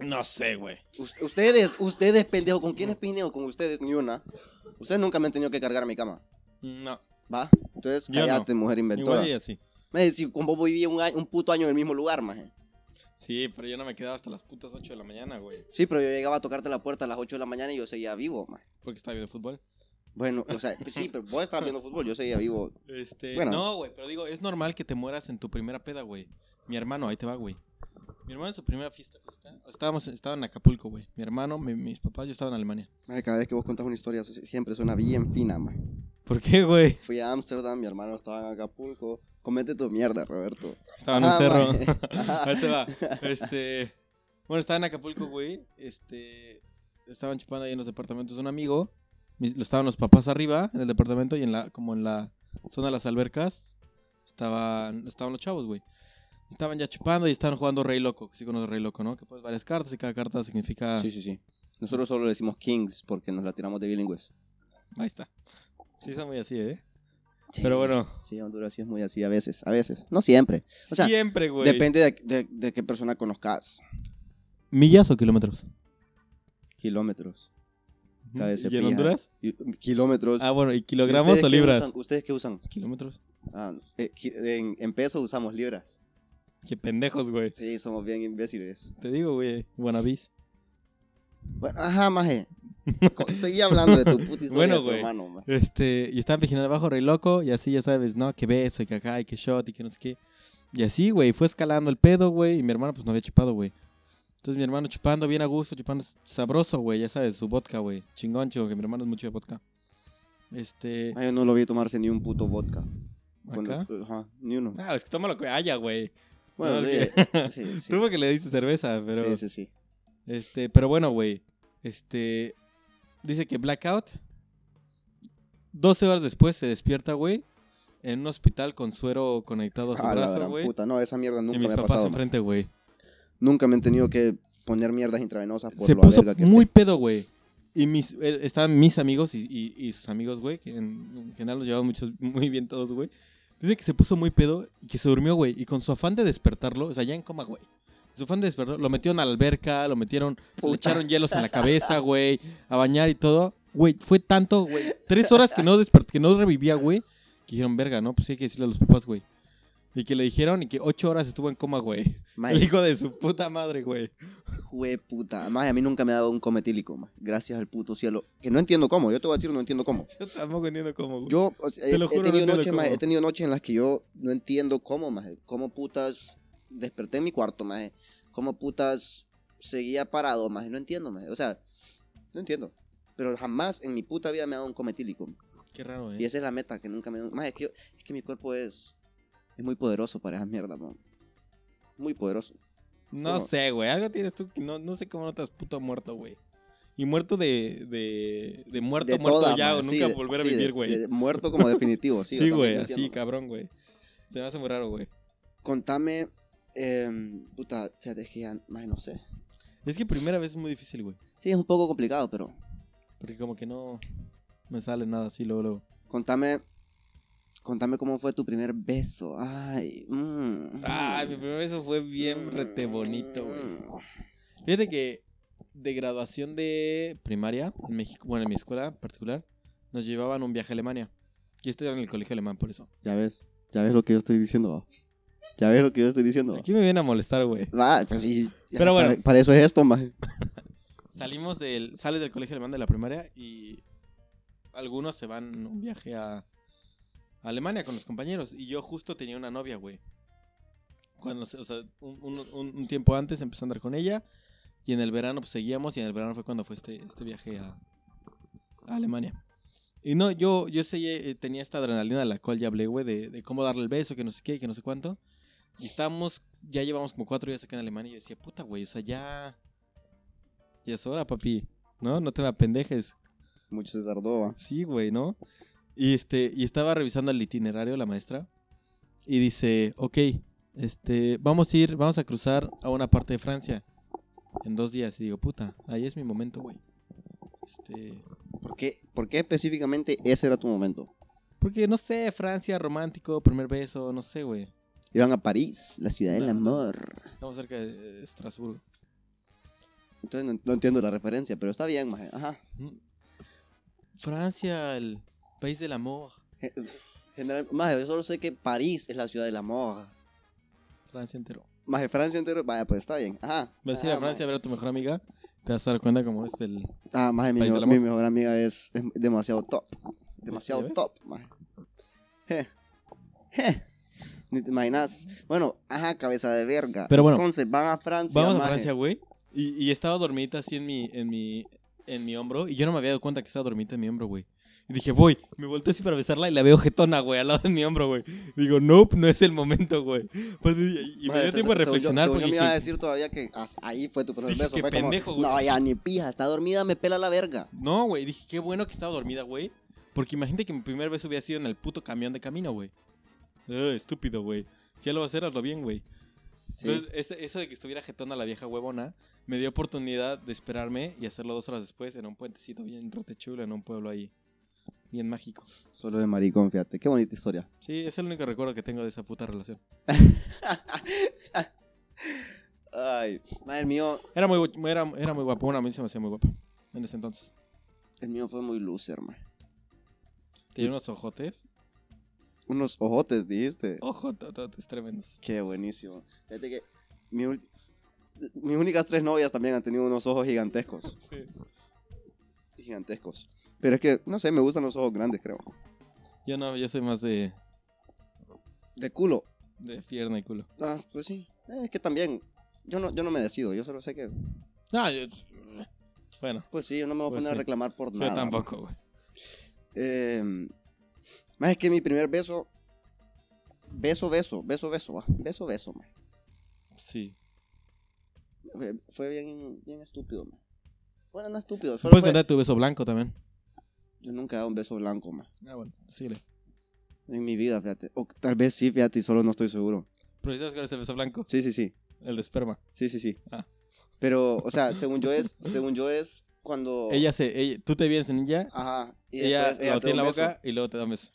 B: No sé, güey.
A: Us- Ustedes, ustedes, pendejo, ¿con quiénes pineo? Con ustedes, ni una. Ustedes nunca me han tenido que cargar a mi cama,
B: No.
A: ¿Va? Entonces,
B: Yo no.
A: cállate, mujer inventora.
B: Igual y así.
A: Maje, si con vos viví un, año- un puto año en el mismo lugar, maje.
B: Sí, pero yo no me quedaba hasta las putas 8 de la mañana, güey.
A: Sí, pero yo llegaba a tocarte la puerta a las 8 de la mañana y yo seguía vivo, maje.
B: Porque estaba viendo fútbol.
A: Bueno, o sea, sí, pero vos estabas viendo fútbol, yo seguía vivo.
B: Este,
A: Bueno.
B: no, güey, pero digo, es normal que te mueras en tu primera peda, güey. Mi hermano, ahí te va, güey. Mi hermano en su primera fiesta, fiesta, estábamos, estaba en Acapulco, güey. Mi hermano, mi- mis papás, yo estaba en Alemania.
A: Maje, cada vez que vos contás una historia, siempre suena bien fina, maje.
B: ¿Por qué, güey?
A: Fui a Ámsterdam, mi hermano estaba en Acapulco. Comete tu mierda, Roberto.
B: Estaba en un cerro. Ahí te va. Este. Bueno, estaba en Acapulco, güey. Este. Estaban chupando ahí en los departamentos de un amigo. Mis- Estaban los papás arriba en el departamento y en la, como en la zona de las albercas, estaban, estaban los chavos, güey. Estaban ya chupando y estaban jugando Rey Loco. Sí conoces Rey Loco, ¿no? Que pones varias cartas y cada carta significa.
A: Sí, sí, sí. Nosotros solo le decimos Kings porque nos la tiramos de bilingües.
B: Ahí está. Sí, son muy así, ¿eh?
A: Sí.
B: Pero bueno.
A: Sí, Honduras sí es muy así a veces, a veces. No siempre. O sea,
B: Siempre, güey.
A: Depende de, de- de qué persona conozcas.
B: ¿Millas o kilómetros?
A: Kilómetros. Cada vez se
B: ¿Y en. Honduras?
A: Y- Kilómetros.
B: Ah, bueno, ¿y
A: ¿Y
B: kilogramos
A: ustedes
B: o
A: qué
B: libras?
A: usan? ¿Ustedes qué usan?
B: Kilómetros.
A: Ah, eh, ki- en, en pesos usamos libras.
B: Qué pendejos, güey.
A: Sí, somos bien imbéciles.
B: Te digo, güey. Wannabis.
A: Bueno, ajá, maje. Seguí hablando de tu puta historia
B: Bueno,
A: de tu hermano.
B: Este, y estaban vigilando abajo, rey loco, y así, ya sabes, ¿no? Que beso, y que acá, y que shot, y que no sé qué. Y así, güey, fue escalando el pedo, güey, y mi hermano, pues, no había chupado, güey. Entonces, mi hermano chupando bien a gusto, chupando sabroso, güey, ya sabes, su vodka, güey. Chingón, chingón, que mi hermano es mucho de vodka. Este,
A: Ay, yo no lo vi tomarse ni un puto vodka. Cuando-
B: acá.
A: ajá, ni uno.
B: Ah, es que toma lo que haya, güey.
A: Bueno,
B: no,
A: sí,
B: es
A: sí, sí.
B: Tú porque le diste cerveza, pero...
A: Sí, sí, sí.
B: Este, pero bueno, güey. Este. Dice que Blackout. 12 horas después se despierta, güey. En un hospital con suero conectado a su
A: Ah, la
B: brazo, güey.
A: puta. No, esa mierda
B: Y
A: nunca
B: mis
A: me ha
B: papás
A: pasado.
B: enfrente, güey.
A: Nunca me han tenido que poner mierdas intravenosas por
B: Se
A: lo
B: puso
A: que
B: muy
A: esté.
B: pedo, güey. Y mis, eh, estaban mis amigos y, y- y sus amigos, güey, que en, en general los llevaban muchos, muy bien todos, güey. Dice que se puso muy pedo y que se durmió, güey. Y con su afán de despertarlo, o sea, ya en coma, güey. Su afán de lo metieron a la alberca, lo metieron, le echaron hielos en la cabeza, güey, a bañar y todo. Güey, fue tanto, güey. Tres horas que no despertó, que no revivía, güey. Que dijeron, verga, ¿no? Pues sí hay que decirle a los papás, güey. Y que le dijeron y que ocho horas estuvo en coma, güey. El hijo de su puta madre, güey.
A: jue puta. Maje, a mí nunca me ha dado un cometílico, maje. Gracias al puto cielo. Que no entiendo cómo. Yo te voy a decir, no entiendo cómo.
B: Yo tampoco entiendo cómo, güey.
A: Yo o sea,
B: Te
A: he,
B: lo juro, no
A: tenido
B: entiendo
A: noches, he tenido noches en las que yo no entiendo cómo, maje. Cómo putas desperté en mi cuarto, maje. Cómo putas seguía parado, maje. No entiendo, maje. O sea, no entiendo. Pero jamás en mi puta vida me ha dado un cometílico.
B: Qué raro, eh.
A: Y esa es la meta que nunca me. Maje, es que, yo- es que mi cuerpo es, es muy poderoso para esas mierdas, man. Muy poderoso.
B: No
A: ¿Cómo?
B: sé, güey. Algo tienes tú que no, no sé cómo no te has puto muerto, güey. Y muerto de, de, de muerto,
A: De
B: muerto
A: toda,
B: ya, o
A: Sí,
B: nunca
A: de-
B: volver a
A: sí,
B: vivir, güey.
A: Muerto como definitivo, sí.
B: Sí, güey, así, cabrón, güey. Se me hace muy raro, güey.
A: Contame, em, puta, fíjate, es que ya, maje, no sé.
B: Es que primera vez es muy difícil, güey.
A: Sí, es un poco complicado, pero
B: Porque como que no me sale nada así luego, luego.
A: contame, contame cómo fue tu primer beso. Ay, mm,
B: Ay, mi primer beso fue bien
A: mm,
B: rete bonito, güey. Fíjate que de graduación de primaria, en México, bueno, en mi escuela en particular, nos llevaban un viaje a Alemania. Y estoy en el colegio alemán, por eso.
A: Ya ves, ya ves lo que yo estoy diciendo. Ya ves lo que yo estoy diciendo.
B: Aquí me vienen a molestar, güey.
A: Va, pues sí.
B: Pero bueno.
A: Para, para eso es esto, maje.
B: Salimos del, sales del colegio alemán de la primaria y algunos se van un viaje a, a Alemania con los compañeros. Y yo justo tenía una novia, güey. Cuando, se- o sea, un, un- un- un tiempo antes empecé a andar con ella. Y en el verano pues seguíamos y en el verano fue cuando fue este, este viaje a, a Alemania. Y no, yo, yo sé, eh, tenía esta adrenalina de la cual ya hablé, güey, de, de cómo darle el beso, que no sé qué, que no sé cuánto. Y estábamos, ya llevamos como cuatro días acá en Alemania y yo decía, puta, güey, o sea, ya... Ya es hora, papi, ¿no? No te me apendejes.
A: Mucho se tardó, va.
B: Sí, güey, ¿no? Y este, y estaba revisando el itinerario la maestra y dice, ok, este, vamos a ir, vamos a cruzar a una parte de Francia en dos días. Y digo, puta, ahí es mi momento, güey. Este,
A: ¿Por qué, ¿Por qué específicamente ese era tu momento?
B: porque no sé, Francia, romántico, primer beso, no sé, güey.
A: Iban a París, la ciudad del amor.
B: Estamos cerca de Estrasburgo.
A: Entonces no, no entiendo la referencia, pero está bien, maje. Ajá.
B: Mm. Francia, el país del amor.
A: Ge- General, maje, yo solo sé que París es la ciudad del amor.
B: Francia entero.
A: Maje, Francia entero, vaya, pues está bien. Ajá.
B: Vas a ir
A: Ajá,
B: a Francia a ver a tu mejor amiga. Te vas a dar cuenta como es el...
A: Ah, maje, mi,
B: País
A: mejor-
B: del amor.
A: mi mejor amiga es, es demasiado top. Demasiado
B: ves?
A: top, maje. Je. Je. Ni te imaginas. Bueno, ajá, cabeza de verga.
B: Pero bueno,
A: Entonces van a Francia.
B: Vamos a. Francia, güey. Y, y estaba dormida así en mi, en mi, en mi hombro. Y yo no me había dado cuenta que estaba dormida en mi hombro, güey. Y dije, voy, me volteé así para besarla y la veo jetona, güey, al lado de mi hombro, güey. Digo, nope, no es el momento, güey. Pues, y y me dio tiempo
A: yo-
B: reflexionar
A: yo
B: porque
A: me iba a decir todavía que ahí fue tu primer
B: Dije,
A: beso.
B: qué
A: Fue como,
B: pendejo, güey.
A: no, ya ni pija, está dormida, me pela la verga.
B: no, güey, dije, qué bueno que estaba dormida, güey. Porque imagínate que mi primer beso hubiera sido en el puto camión de camino, güey. Eh, estúpido, güey. Si ya lo vas a hacer, hazlo bien, güey.
A: Sí.
B: Entonces, ese- eso de que estuviera jetona la vieja huevona, me dio oportunidad de esperarme y hacerlo dos horas después en un puentecito bien chulo en un pueblo ahí. Bien mágico.
A: Solo de maricón, fíjate. Qué bonita historia.
B: Sí, es el único recuerdo que tengo de esa puta relación.
A: Ay, maje, el mío,
B: Era muy, gu- era, era muy guapa, una a mí se me hacía muy guapa en ese entonces.
A: el mío fue muy loser, man.
B: Tenía unos ojotes.
A: Unos ojotes, dijiste.
B: Ojototes tremendos.
A: Qué buenísimo. Fíjate que mi mis únicas tres novias también han tenido unos ojos gigantescos.
B: Sí.
A: Gigantescos. Pero es que, no sé, me gustan los ojos grandes, creo.
B: Yo no, yo soy más de,
A: De culo.
B: de pierna y culo.
A: Ah, pues sí. Eh, es que también, yo no, yo no me decido. Yo solo sé que,
B: No, yo... Bueno,
A: pues sí, yo no me voy a
B: Pues
A: poner a reclamar por
B: yo
A: nada.
B: tampoco, güey.
A: Eh, más es que mi primer beso, beso, beso, beso, beso, va. beso, beso, man.
B: Sí.
A: Fue, fue bien, bien estúpido, man. Bueno, no estúpido,
B: ¿Me
A: solo
B: ¿Puedes
A: fue-
B: contar tu beso blanco también?
A: Yo nunca he dado un beso blanco, man.
B: Ah, bueno, síguele.
A: En mi vida, fíjate. O tal vez sí, fíjate, y solo no estoy seguro.
B: ¿Pero sabes cuál es el beso blanco?
A: Sí, sí, sí.
B: El de esperma.
A: Sí, sí, sí.
B: Ah.
A: Pero, o sea, según yo es, según yo es cuando...
B: Ella se... Ella, tú te vienes en ella,
A: Ajá. Y
B: ella
A: después
B: lo
A: te
B: tiene en la boca y luego te da un beso.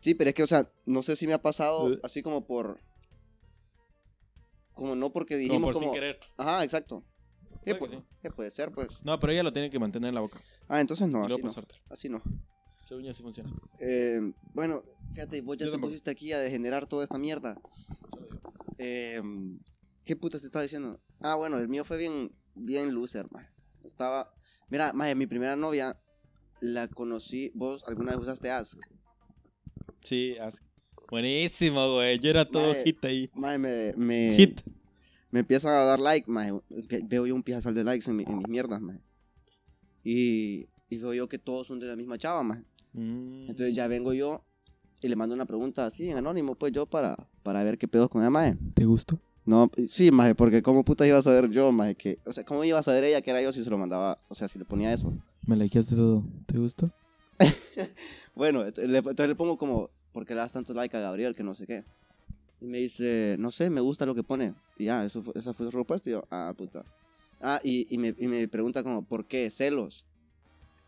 A: Sí, pero es que, o sea, no sé si me ha pasado
B: Uh.
A: así como por... Como no porque
B: Como
A: dijimos
B: por
A: como...
B: sin querer.
A: Ajá, exacto. ¿Qué,
B: Puede que
A: puede,
B: sí.
A: ¿Qué puede ser, pues?
B: No, pero ella lo tiene que mantener en la boca.
A: Ah, entonces no, así no. Así no.
B: Según yo así funciona.
A: Eh, bueno, fíjate, vos ya
B: Yo
A: te
B: tampoco.
A: pusiste aquí a degenerar toda esta mierda. Eh, ¿Qué putas te estaba diciendo? Ah, bueno, el mío fue bien, bien loser, man. Estaba... Mira, maje, mi primera novia la conocí... ¿Vos alguna vez usaste Ask?
B: Sí, Ask. Buenísimo, güey. Yo era todo
A: Mae.
B: hit ahí.
A: Maje, me... me
B: Hit.
A: Me empiezan a dar like, maje. Ve- Veo yo un piezal de likes en, mi- en mis mierdas, maje. Y, y veo yo que todos son de la misma chava, maje.
B: Mm.
A: Entonces ya vengo yo y le mando una pregunta así en anónimo, pues yo para, para ver qué pedos con ella, maje.
B: ¿Te gustó?
A: No, sí, maje, porque cómo puta iba a saber yo, maje, que, o sea, cómo iba a saber ella que era yo si se lo mandaba, o sea, si le ponía eso.
B: Me likeaste todo. ¿Te gustó?
A: Bueno, le- entonces le pongo como, ¿por qué le das tanto like a Gabriel que no sé qué? Y me dice, no sé, me gusta lo que pone. Y ya, eso fue, esa fue su respuesta. Y yo, ah, puta. Ah, y, y, me, y me pregunta como, ¿por qué? ¿Celos?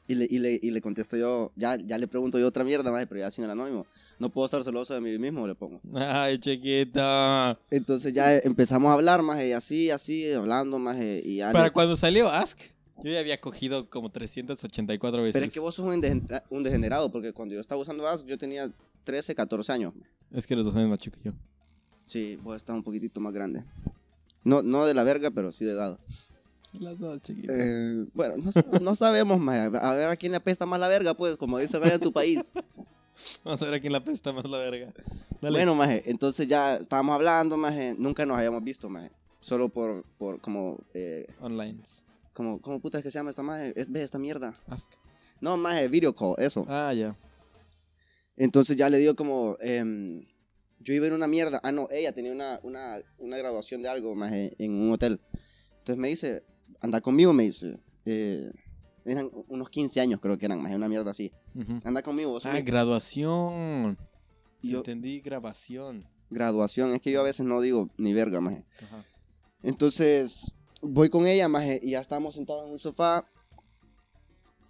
A: Y le, y le, y le contesto yo, ya, ya le pregunto yo otra mierda, maje, pero ya sin el anónimo. No puedo estar celoso de mí mismo, le pongo.
B: Ay, chiquita.
A: Entonces ya empezamos a hablar, más y así, así, hablando, más y ya.
B: Para
A: le-
B: cuando salió Ask, yo ya había cogido como 384 veces.
A: Pero es que vos sos un, un degenerado, porque cuando yo estaba usando Ask, yo tenía 13, 14 años.
B: Es que los dos años más chico que yo.
A: Sí, vos estás un poquitito más grande. No, no de la verga, pero sí de edad.
B: Las dos, chiquita.
A: Eh, bueno, no, no sabemos, más. A ver a quién le apesta más la verga, pues, como dice vaya en tu país.
B: Vamos a ver a quién la pesta más la verga. Dale.
A: Bueno, maje, entonces ya estábamos hablando, maje. Nunca nos habíamos visto, maje. Solo por, por como, eh,
B: Online.
A: Como, ¿cómo puta es que se llama esta maje? Es, ve esta mierda.
B: Ask.
A: No, maje, video call, eso.
B: Ah, ya.
A: Entonces ya le digo como, em, yo iba en una mierda. Ah, no, ella tenía una, una, una graduación de algo, maje, en un hotel. Entonces me dice, anda conmigo, me dice. Eh, eran unos 15 años creo que eran, maje, una mierda así.
B: Ujú.
A: Anda conmigo,
B: Ah, graduación.
A: yo,
B: Entendí grabación.
A: graduación, es que yo a veces no digo ni verga.
B: Ajá.
A: Entonces, voy con ella, maje, y ya estábamos sentados en un sofá.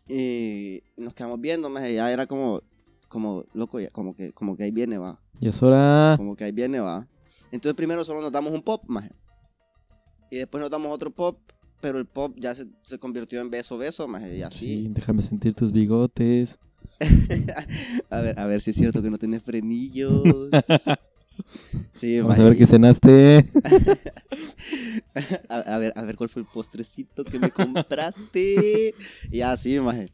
A: Y nos quedamos viendo, maje, ya era como, como, loco, ya, como que, como que ahí viene, va.
B: Y es hora.
A: Como que ahí viene, va. Entonces primero solo nos damos un pop, maje. Y después nos damos otro pop, pero el pop ya se, se convirtió en beso, beso, maje, y
B: Sí,
A: así.
B: déjame sentir tus bigotes.
A: a ver, a ver si es cierto que no tienes frenillos. Sí,
B: Vamos a ver qué cenaste.
A: a, a ver, a ver cuál fue el postrecito que me compraste. y así, maje.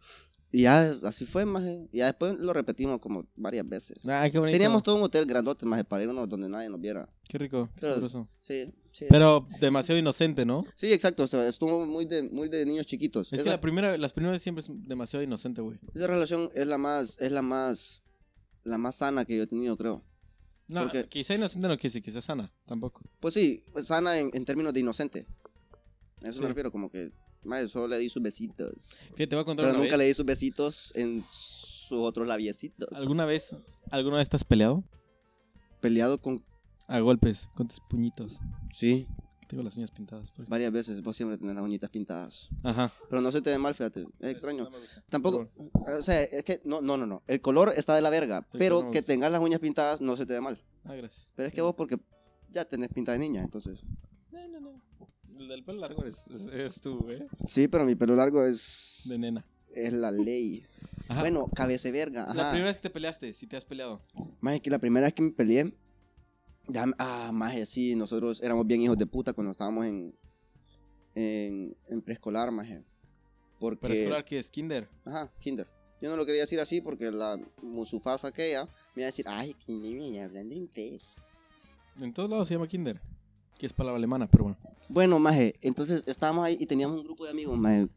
A: Y ya así fue, maje. Y ya después lo repetimos como varias veces.
B: Ah, qué bonito.
A: Teníamos todo un hotel grandote, maje, para irnos donde nadie nos viera.
B: Qué rico. Qué
A: Pero-. Sí, sí.
B: Pero demasiado inocente, ¿no?
A: Sí, exacto. o sea, estuvo muy de, muy de niños chiquitos.
B: Es que
A: esa,
B: la primera, las primeras siempre es demasiado inocente, güey.
A: esa relación es la más, es la más, la más sana que yo he tenido, creo.
B: No,
A: Porque-
B: quizá inocente no que sea sana, tampoco.
A: Pues sí, sana en, en términos de inocente. A eso
B: Sí.
A: me refiero, como que, maje, solo le di sus besitos.
B: Fíjate, te voy a contar
A: Pero
B: una
A: nunca
B: vez.
A: le di sus besitos en sus otros labiecitos.
B: ¿Alguna vez, alguna vez estás peleado?
A: Peleado con...
B: A golpes, con tus puñitos.
A: Sí,
B: Tengo las uñas pintadas. por-
A: varias veces. Vos siempre tenés las uñitas pintadas.
B: Ajá.
A: Pero no se te ve mal, fíjate. Es extraño. Tampoco... O sea, es que... No, no, no, no. El color está de la verga.
B: Sí,
A: Pero
B: no
A: que
B: gusta.
A: tengas las uñas pintadas no se te ve mal.
B: Ah, gracias.
A: Pero es que vos porque ya tenés pinta de niña, entonces...
B: No, no, no. El del pelo largo es, es, es tú, ¿eh?
A: Sí, pero mi pelo largo es...
B: De nena.
A: Es la ley.
B: Ajá.
A: Bueno, cabece verga. Ajá.
B: la primera vez que te peleaste, si te has peleado.
A: Más que la primera vez que me peleé, ya, ah, más sí, nosotros éramos bien hijos de puta cuando estábamos en, en, en preescolar, más Porque,
B: Para explorar que es kinder.
A: ajá, kinder. Yo no lo quería decir así porque la musufasa aquella me iba a decir, ay, que niña hablando inglés.
B: En todos lados se llama kinder. Que es palabra alemana, pero bueno.
A: Bueno, maje, entonces estábamos ahí y teníamos un grupo de amigos, maje.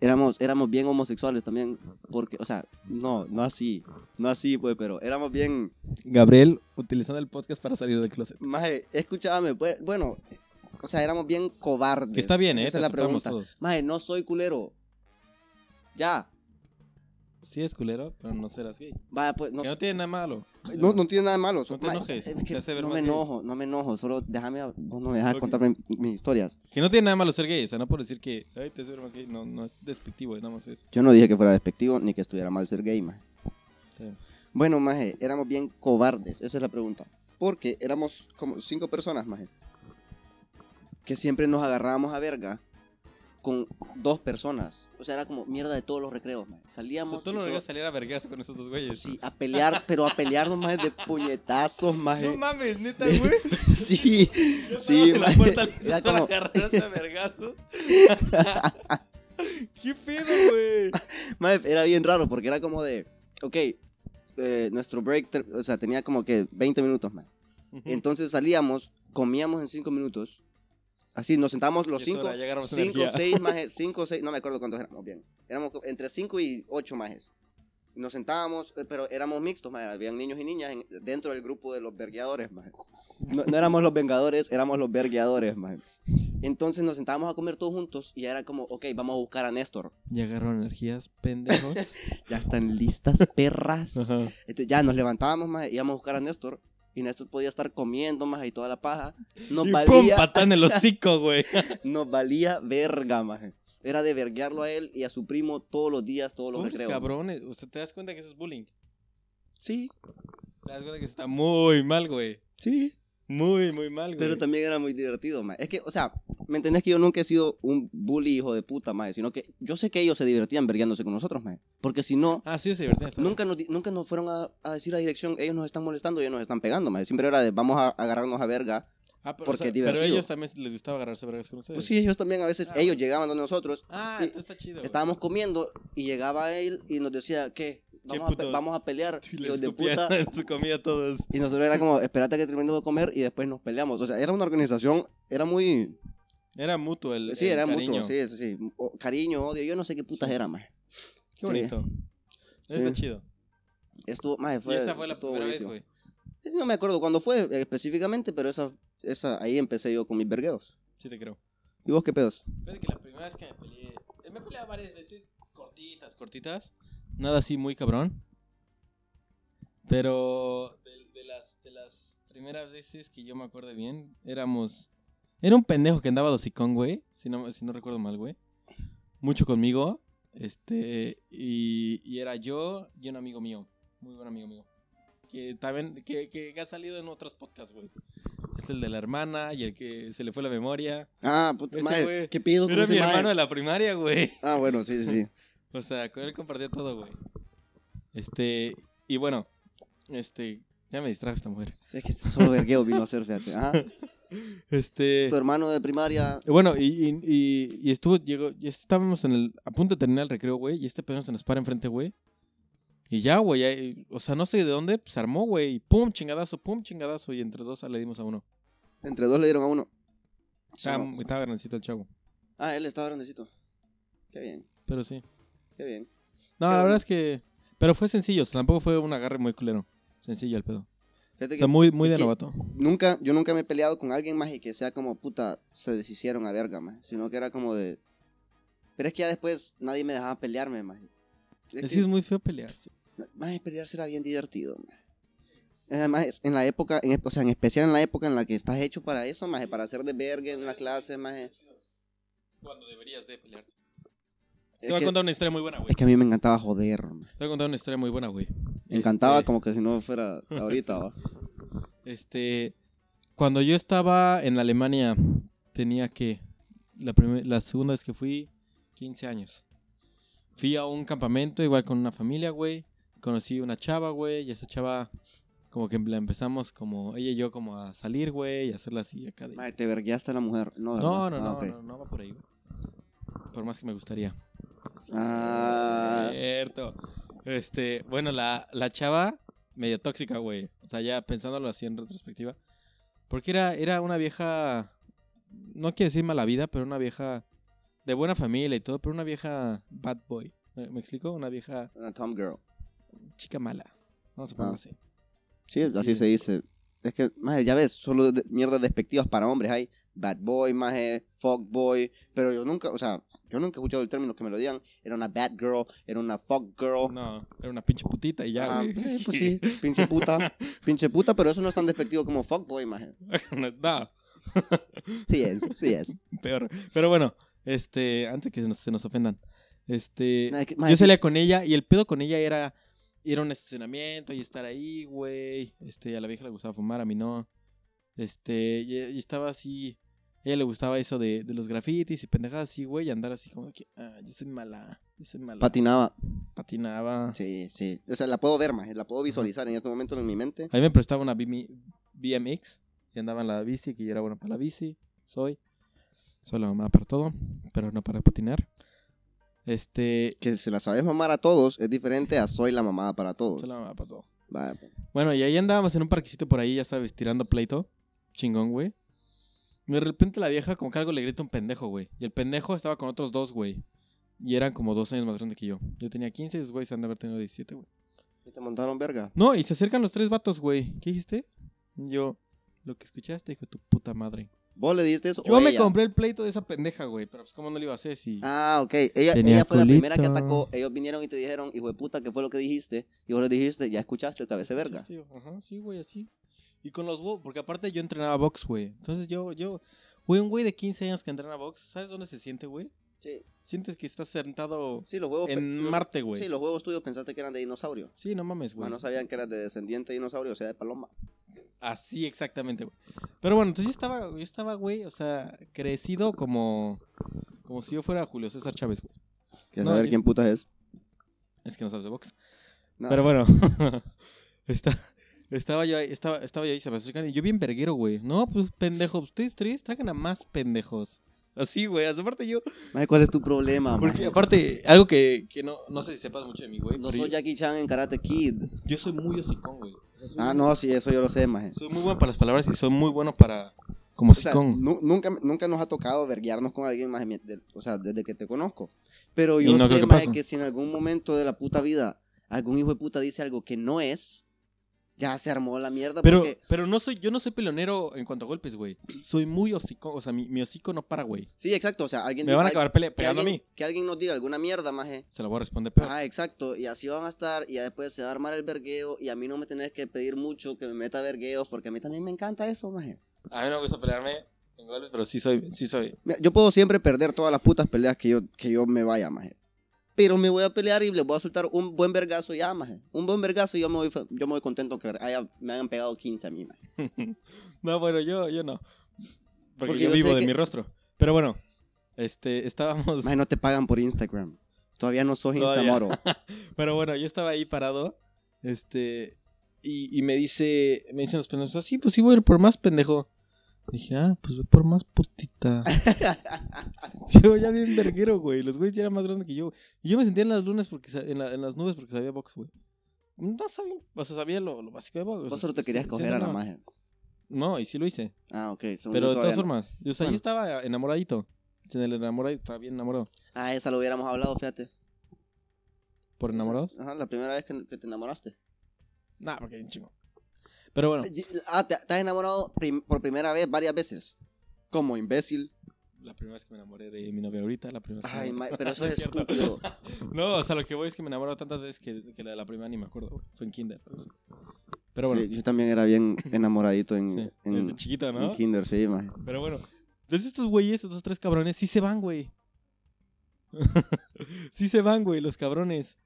A: Éramos, éramos bien homosexuales también, porque, o sea, no, no así, no así, pues, pero éramos bien,
B: Gabriel utilizando el podcast para salir del closet.
A: Maje, escúchame, pues, bueno, o sea, éramos bien cobardes.
B: Que está bien, ¿eh?
A: Esa es la pregunta.
B: todos.
A: Maje, no soy culero. Ya.
B: Sí es culero, pero no serás gay.
A: Vaya, pues, no,
B: que no tiene nada malo.
A: no, no tiene nada malo.
B: No te enojes,
A: es que no me enojo, no me enojo, solo déjame, vos no me dejas contarme mis historias.
B: Que no tiene nada malo ser gay. O sea, no por decir que, ay, te hace ver más gay. No, no es despectivo, nada más es.
A: Yo no dije que fuera despectivo ni que estuviera mal ser gay, maje.
B: sí.
A: Bueno, maje, éramos bien cobardes, esa es la pregunta. Porque éramos como cinco personas, maje. Que siempre nos agarrábamos a verga con dos personas. O sea, era como mierda de todos los recreos, maje.
B: O sea,
A: Salíamos
B: tú no
A: solo-
B: salir a vergas con esos dos güeyes.
A: Sí, a pelear, pero a pelearnos más de puñetazos, más.
B: No mames, neta, güey.
A: sí,
B: Yo
A: sí,
B: la puerta para
A: como,
B: a vergazos. ¿Qué pedo, güey?
A: maje, era bien raro porque era como de, ok, eh, nuestro break, o sea, tenía como que 20 minutos más. Entonces salíamos, comíamos en 5 minutos. Así, nos sentábamos los
B: Y es
A: 5,
B: hora, ya agarramos
A: 5,
B: energía.
A: 6 majes, 5, 6, no me acuerdo cuántos éramos bien. Éramos entre 5 y 8 majes. Nos sentábamos, eh, pero éramos mixtos, maje. Habían niños y niñas en- dentro del grupo de los vergueadores, maje. No, no éramos los vengadores, éramos los vergueadores, maje. Entonces nos sentábamos a comer todos juntos y ya era como, ok, vamos a buscar a Néstor.
B: Ya agarraron energías, pendejos.
A: Ya están listas, perras. Entonces, ya nos levantábamos, maje, íbamos a buscar a Néstor. Y Néstor podía estar comiendo, más y toda la paja. Nos
B: y pum,
A: valía,
B: patán en el hocico, güey.
A: nos valía verga, maje. Era de verguearlo a él y a su primo todos los días, todos los
B: Pobres
A: recreos.
B: cabrones. Sea, te das cuenta que eso es bullying.
A: Sí,
B: Te das cuenta que eso está muy mal, güey.
A: sí.
B: Muy, muy mal, güey.
A: Pero también era muy divertido. Es que, o sea, ¿me entendés que yo nunca he sido un bully hijo de puta, maje? Sino que yo sé que ellos se divertían vergueándose con nosotros, maje. Porque si no,
B: Ah, sí, se divertían.
A: nunca nos, nunca nos fueron a, a decir a dirección, ellos nos están molestando, ellos nos están pegando, maje. Siempre era de, vamos a agarrarnos a verga.
B: Ah, pero,
A: porque
B: o sea,
A: es
B: pero
A: divertido.
B: ellos también les gustaba agarrarse vergas con ustedes.
A: Pues sí, ellos también a veces,
B: Ah,
A: ellos llegaban donde nosotros.
B: Ah, entonces está chido. güey.
A: Estábamos comiendo y llegaba él y nos decía, ¿qué? Vamos, a, vamos a pelear,
B: Y les
A: de puta.
B: en su comida todos.
A: Y nosotros era como, espérate que terminemos de comer y después nos peleamos. O sea, era una organización, era muy...
B: Era mutuo el
A: Sí,
B: el
A: era
B: cariño.
A: mutuo, sí, sí, sí. O- cariño, odio, yo no sé qué putas
B: Sí.
A: era más.
B: Qué
A: Sí.
B: bonito. Eso está
A: Sí.
B: chido.
A: Estuvo,
B: y
A: fue,
B: esa fue la primera vez,
A: buenísimo.
B: güey.
A: No me acuerdo cuándo fue específicamente, pero esa, esa, ahí empecé yo con mis vergueos.
B: Sí te creo.
A: ¿Y vos qué pedos?
B: Fíjate que la primera vez que me peleé. Me he peleado varias veces, cortitas, cortitas. Nada así muy cabrón. Pero de, de las, de las primeras veces que yo me acuerdo bien, éramos. Era un pendejo que andaba dosicón, güey. Si no, si no recuerdo mal, güey. Mucho conmigo. Este. Y, y era yo y un amigo mío. Muy buen amigo mío. Que también. Que, que ha salido en otros podcasts, güey. Es el de la hermana y el que se le fue la memoria.
A: Ah, puta
B: Ese
A: madre. ¿qué pido
B: Era mi
A: maje?
B: hermano de la primaria, güey.
A: Ah, bueno, sí, sí, sí.
B: O sea, con él compartía todo, güey. Este, y bueno, este, ya me distrajo esta mujer.
A: Es que solo vergueo vino a hacer, fíjate. Ajá.
B: Este,
A: Tu hermano de primaria.
B: bueno, y, y, y, y estuvo, llegó, y estábamos en el, a punto de terminar el recreo, güey, y este pedo se nos para enfrente, güey. Y ya, güey, o sea, no sé de dónde, pues armó, güey, y pum, chingadazo, pum, chingadazo, y entre dos le dimos a uno.
A: Entre dos le dieron a uno.
B: Estaba, estaba grandecito el chavo,
A: Ah, él estaba grandecito. Qué bien,
B: pero sí.
A: Qué bien.
B: No,
A: Qué
B: la verdad
A: bueno.
B: es que, pero fue sencillo, o sea, tampoco fue un agarre muy culero. Sencillo el pedo.
A: Fíjate
B: O
A: que
B: sea, muy, muy de novato.
A: nunca, yo nunca me he peleado con alguien más y que sea como puta, se deshicieron a verga, más. Sino que era como de. Pero es que ya después nadie me dejaba pelearme, más.
B: Es que es muy feo pelearse.
A: Más pelearse era bien divertido, maje. Además, en la época, en, o sea, en especial en la época en la que estás hecho para eso, más para hacer de verga en la clase, más.
B: Cuando deberías de pelearte. Te voy a contar una historia muy buena, güey.
A: es que a mí me encantaba joder, maje.
B: Te voy a contar una historia muy buena, güey.
A: Me encantaba
B: Este,
A: como que si no fuera ahorita, ¿va?
B: Este, cuando yo estaba en Alemania, tenía que, la, primer- la segunda vez que fui, 15 años. Fui a un campamento igual con una familia, güey. Conocí una chava, güey, y esa chava, como que la empezamos como, ella y yo como a salir, güey, y hacerla así acá de...
A: Maje, te verguiaste a la mujer. No,
B: No,
A: ¿verdad?
B: no,
A: Ah,
B: no,
A: ok.
B: no, no va por ahí, güey. Por más que me gustaría.
A: Ah.
B: Cierto. Este, bueno, la, la chava, medio tóxica, güey. O sea, ya pensándolo así en retrospectiva. Porque era, era una vieja, no quiero decir mala vida, pero una vieja de buena familia y todo, pero una vieja bad boy. ¿Me, me explico? Una vieja
A: Una Tom Girl.
B: chica mala. Vamos a ponerlo
A: Ah.
B: así.
A: Sí, así
B: Sí.
A: se dice. Es que, maje, ya ves, solo de- mierdas despectivas para hombres hay. Bad boy, maje, fuck boy. Pero yo nunca, o sea, yo nunca he escuchado el término que me lo digan. Era una bad girl, era una fuck girl.
B: No, era una pinche putita y ya,
A: Ah,
B: güey.
A: pues, sí, pues sí, pinche puta, pinche puta, pero eso no es tan despectivo como fuck boy, maje.
B: no,
A: Sí es, sí es.
B: peor. Pero bueno, este, antes que se nos, se nos ofendan. Este,
A: Maje, que- maje,
B: yo salía con ella y el pedo con ella era ir a un estacionamiento y estar ahí, güey. Este, a la vieja le gustaba fumar, a mí no. Este, y, y estaba así. Ella le gustaba eso de, de los grafitis y pendejadas así, güey, y andar así como de que, ah, yo soy mala, yo soy mala.
A: Patinaba.
B: Patinaba.
A: Sí, sí. O sea, la puedo ver, maje, la puedo visualizar en este momento en mi mente.
B: A mí me prestaba una BM BMX y andaba en la bici, que yo era bueno para la bici. Soy. Soy la mamá para todo, pero no para patinar. Este.
A: Que se la sabes mamar a todos es diferente a soy la mamada para todos.
B: Soy la mamá para todo.
A: Va, pues.
B: Bueno, y ahí andábamos en un parquecito por ahí, ya sabes, tirando pleito. Chingón, güey. De repente la vieja como que algo le grita a un pendejo, güey. Y el pendejo estaba con otros dos, güey. Y eran como dos años más grandes que yo. Yo tenía 15 y esos güeyes han de haber tenido 17, güey.
A: ¿Y te montaron verga?
B: No, y se acercan los tres vatos, güey. ¿Qué dijiste? Yo, lo que escuchaste, hijo de tu puta madre.
A: ¿Vos le diste eso?
B: Yo
A: o
B: me
A: ella?
B: compré el pleito de esa pendeja, güey. Pero pues, ¿cómo no lo iba a hacer si...
A: Ah, ok. Ella, ella fue la primera que atacó. Ellos vinieron y te dijeron, hijo de puta, ¿qué fue lo que dijiste? Y vos le dijiste, ya escuchaste, cabeza verga.
B: Ajá, sí, güey, así. Y con los huevos, porque aparte yo entrenaba box, güey. Entonces yo, yo, güey, un güey de 15 años que entrena box, ¿sabes dónde se siente, güey?
A: Sí.
B: Sientes que estás sentado
A: Sí, los huevos.
B: en
A: los-
B: Marte, güey.
A: Sí, los huevos tuyos pensaste que eran de dinosaurio.
B: Sí, no mames, güey.
A: No sabían que eras de descendiente de dinosaurio, o sea, de paloma.
B: Así exactamente, güey. Pero bueno, entonces yo estaba, yo estaba, güey, o sea, crecido como, como si yo fuera Julio César Chávez, güey.
A: ¿Quieres
B: No,
A: saber
B: yo-
A: quién puta es?
B: Es que no sabes de box.
A: No.
B: Pero bueno, está, estaba yo ahí, estaba, estaba yo ahí, se me acercan y yo bien verguero, güey. No, pues pendejo, ustedes tres traigan a más pendejos. Así, güey, aparte yo,
A: ¿cuál es tu problema,
B: porque aparte, algo que, que no, no sé si sepas mucho de mí, güey.
A: No soy
B: yo,
A: Jackie Chan en Karate Kid.
B: yo soy muy hocicón, güey. O sea, soy
A: Ah,
B: muy-
A: no, sí, eso yo lo sé, maje.
B: Soy muy bueno para las palabras y soy muy bueno para, como
A: O sea, nunca, nunca nos ha tocado verguiarnos con alguien más, o sea, desde que te conozco. Pero yo
B: no
A: sé,
B: que
A: maje, que si en algún momento de la puta vida algún hijo de puta dice algo que no es, ya se armó la mierda
B: Pero,
A: porque...
B: pero no soy, yo no soy peleonero en cuanto a golpes, güey. Soy muy hocico, o sea, mi, mi hocico no para, güey.
A: Sí, exacto, o sea, alguien...
B: Me van a acabar pele- pegando a
A: alguien,
B: mí.
A: Que alguien nos diga alguna mierda, maje.
B: Se la voy a responder peor.
A: Ajá, exacto, y así van a estar, y ya después se va a armar el vergueo, y a mí no me tenés que pedir mucho que me meta vergueos, porque a mí también me encanta eso, maje.
B: A mí no me gusta pelearme en golpes, pero sí soy, sí soy.
A: Mira, yo puedo siempre perder todas las putas peleas que yo, que yo me vaya, maje. Pero me voy a pelear y les voy a soltar un buen vergazo ya, maje. Un buen vergazo y yo me voy, yo me voy contento que haya- me hayan pegado 15 a mí, maje.
B: no, bueno, yo, yo no. Porque,
A: Porque
B: yo,
A: yo
B: vivo de
A: que-
B: mi rostro. Pero bueno, este, estábamos...
A: Maje, no te pagan por Instagram. Todavía no sos. Instamoro.
B: Pero bueno, yo estaba ahí parado, este, y, y me dice, me dicen los pendejos, así, pues sí voy a ir por más, pendejo. Dije, ah, pues voy por más putita. yo ya bien verguero, güey. Los güeyes ya eran más grandes que yo. Y yo me sentía en las lunas porque en, la- en las nubes porque sabía box, güey. No sabía, o sea, sabía lo, lo básico de box. o
A: Vos
B: sea,
A: solo te querías coger a la maje.
B: No, y sí lo hice.
A: Ah, ok. según
B: Pero de todas
A: no.
B: formas, yo, o sea,
A: Bueno.
B: yo estaba enamoradito. En el enamorado, estaba bien enamorado.
A: Ah, esa lo hubiéramos hablado, fíjate.
B: ¿Por enamorados?
A: Ajá, la primera vez que, que te enamoraste.
B: Nah, porque bien chingo. Pero bueno,
A: Ah, te, te has enamorado prim- por primera vez varias veces. Como imbécil.
B: la primera vez que me enamoré de mi novia ahorita, la primera vez que
A: Ay,
B: me-
A: ma- pero eso
B: No
A: es estúpido.
B: No, o sea, lo que voy es que me enamoró tantas veces que, que la de la primera ni me acuerdo. Fue en kinder. Pero bueno,
A: Sí, yo también era bien enamoradito en,
B: sí,
A: en,
B: desde chiquito,
A: en
B: ¿no?
A: kinder, sí.
B: Pero bueno, entonces estos güeyes, estos tres cabrones, sí se van, güey. sí se van, güey, los cabrones.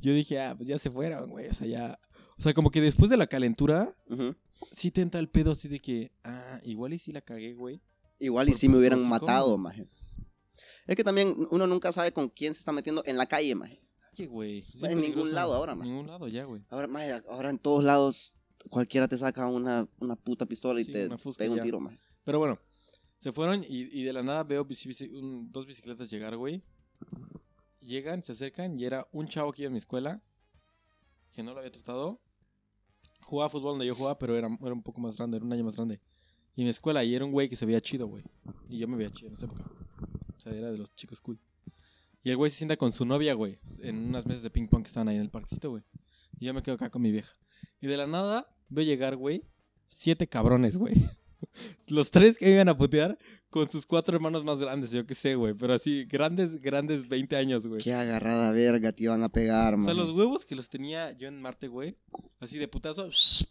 B: Yo dije, ah, pues ya se fueron, güey. O sea, ya. O sea, como que después de la calentura,
A: Ujú.
B: sí te entra el pedo así de que, ah, igual y sí la cagué, güey.
A: Igual y si me hubieran matado, maje. Es que también uno nunca sabe con quién se está metiendo en la calle, maje.
B: ¿Qué, güey?
A: En ningún lado ahora,
B: En
A: man.
B: ningún lado ya, güey.
A: Ahora, maje, ahora en todos lados cualquiera te saca una, una puta pistola y
B: Sí,
A: te pega un
B: ya.
A: tiro, maje.
B: Pero bueno, se fueron y, y de la nada veo bici- bici- un- dos bicicletas llegar, güey. Llegan, se acercan y era un chavo que iba a mi escuela que no lo había tratado. Jugaba fútbol donde yo jugaba, pero era, era un poco más grande, era un año más grande. Y mi escuela, y era un güey que se veía chido, güey. Y yo me veía chido en esa época. O sea, era de los chicos cool. Y el güey se sienta con su novia, güey, en unas mesas de ping pong que estaban ahí en el parquecito, güey. Y yo me quedo acá con mi vieja. Y de la nada veo llegar, güey, siete cabrones, güey. Los tres que iban a putear con sus cuatro hermanos más grandes, yo qué sé, güey. Pero así, grandes, grandes 20 años, güey.
A: Qué agarrada verga te iban a pegar,
B: O sea, los huevos que los tenía yo en Marte, güey. Así de putazo.
A: Se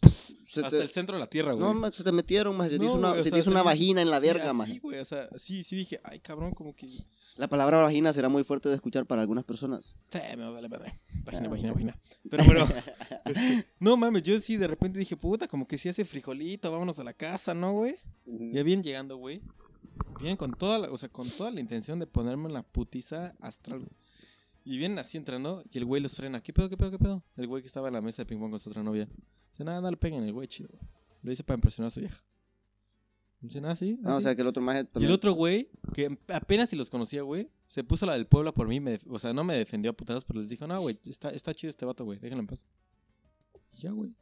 B: hasta
A: te-
B: el centro de la Tierra, güey.
A: No, se te metieron, maje. Se te hizo una, se te hizo una vagina en la
B: Sí,
A: verga,
B: así,
A: maje.
B: güey. O sea, sí, sí dije, ay, cabrón, como que.
A: La palabra vagina será muy fuerte de escuchar para algunas personas.
B: Sí, me vale madre. Vagina,
A: Ah,
B: vagina, vagina. Pero bueno, este, no mames, yo sí de repente dije, puta, como que sí hace frijolito, vámonos a la casa, ¿no, güey? Ya bien llegando, güey. Vienen con toda la, o sea, con toda la intención de ponerme en la putiza astral. Y vienen así entrando y el güey los frena. ¿Qué pedo, qué pedo, qué pedo? El güey que estaba en la mesa de ping pong con su otra novia. Dice, nada, no le peguen, el güey chido, güey. Lo hice para impresionar a su vieja. Dice, nada, sí.
A: Ah, o
B: así".
A: sea, que el otro maje
B: Y el otro güey, que apenas si los conocía, güey, se puso la del Puebla por mí. me o sea, no me defendió a putadas, pero les dijo, no, güey, está, está chido este vato, güey, déjenlo en paz. Y ya, güey.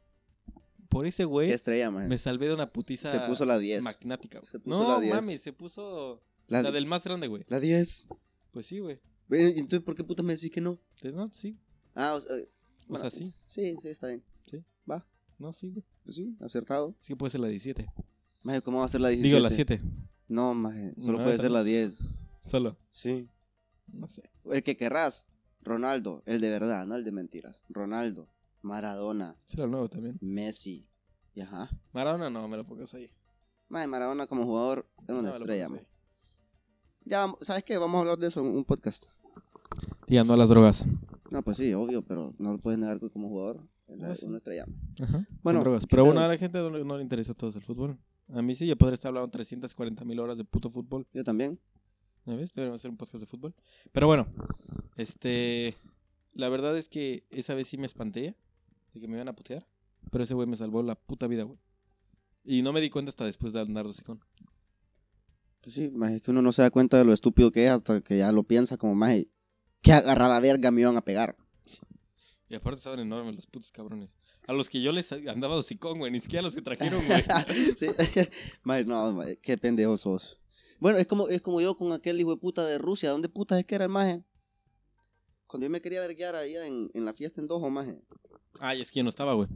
B: Por ese
A: Qué
B: güey,
A: estrella, maje.
B: me salvé de una putiza
A: Se puso la 10.
B: magnática. güey.
A: Se puso
B: no,
A: la 10.
B: mami, se puso
A: La,
B: la del más grande, güey.
A: la 10.
B: Pues sí, güey.
A: Ve, ¿y Entonces, ¿por qué puta me decís que no?
B: No, sí.
A: Ah, o sea,
B: O sea, sí.
A: sí, sí, está bien.
B: No, sí, güey.
A: Pues sí, acertado.
B: Sí puede ser la 17.
A: Maje, ¿cómo va a ser la 17?
B: Digo, la 7.
A: No, maje, solo
B: No,
A: puede ser la 10.
B: Solo.
A: Sí.
B: No sé.
A: El que querrás. Ronaldo, el de verdad, no el de mentiras. Ronaldo, Maradona,
B: Será el nuevo también.
A: Messi. Y ajá.
B: Maradona no, me lo pongas ahí.
A: Maje, Maradona como jugador es
B: No
A: una
B: lo
A: estrella. Ya, ¿sabes qué? Vamos a hablar de eso en un podcast.
B: Tirando a las drogas.
A: No, pues sí, obvio, pero no lo puedes negar que como jugador es
B: Ah, sí.
A: una estrella.
B: Ajá.
A: Bueno,
B: Son drogas.
A: ¿qué
B: Pero bueno, a la gente no, le- no le interesa todo el fútbol. A mí sí, yo podría estar hablando 340 mil horas de puto fútbol.
A: Yo también.
B: ¿Ya ves? Deberíamos hacer un podcast de fútbol. Pero bueno, este. La verdad es que esa vez sí me espanté de que me iban a putear. Pero ese güey me salvó la puta vida, güey. Y no me di cuenta hasta después de andar de sicón.
A: Pues sí, maje, es que uno no se da cuenta de lo estúpido que es hasta que ya lo piensa como más. Qué agarrada verga me iban a pegar.
B: Y aparte estaban enormes los putos cabrones. A los que yo les andaba hocicón, güey. Ni siquiera a los que trajeron, güey.
A: sí. Maje, no, maje, qué pendejo sos. Bueno, es como, es como yo con aquel hijo de puta de Rusia. ¿Dónde puta es que era el maje? Cuando yo me quería verguear ahí en, en la fiesta en Dojo, maje.
B: Ay, es que yo no estaba, güey.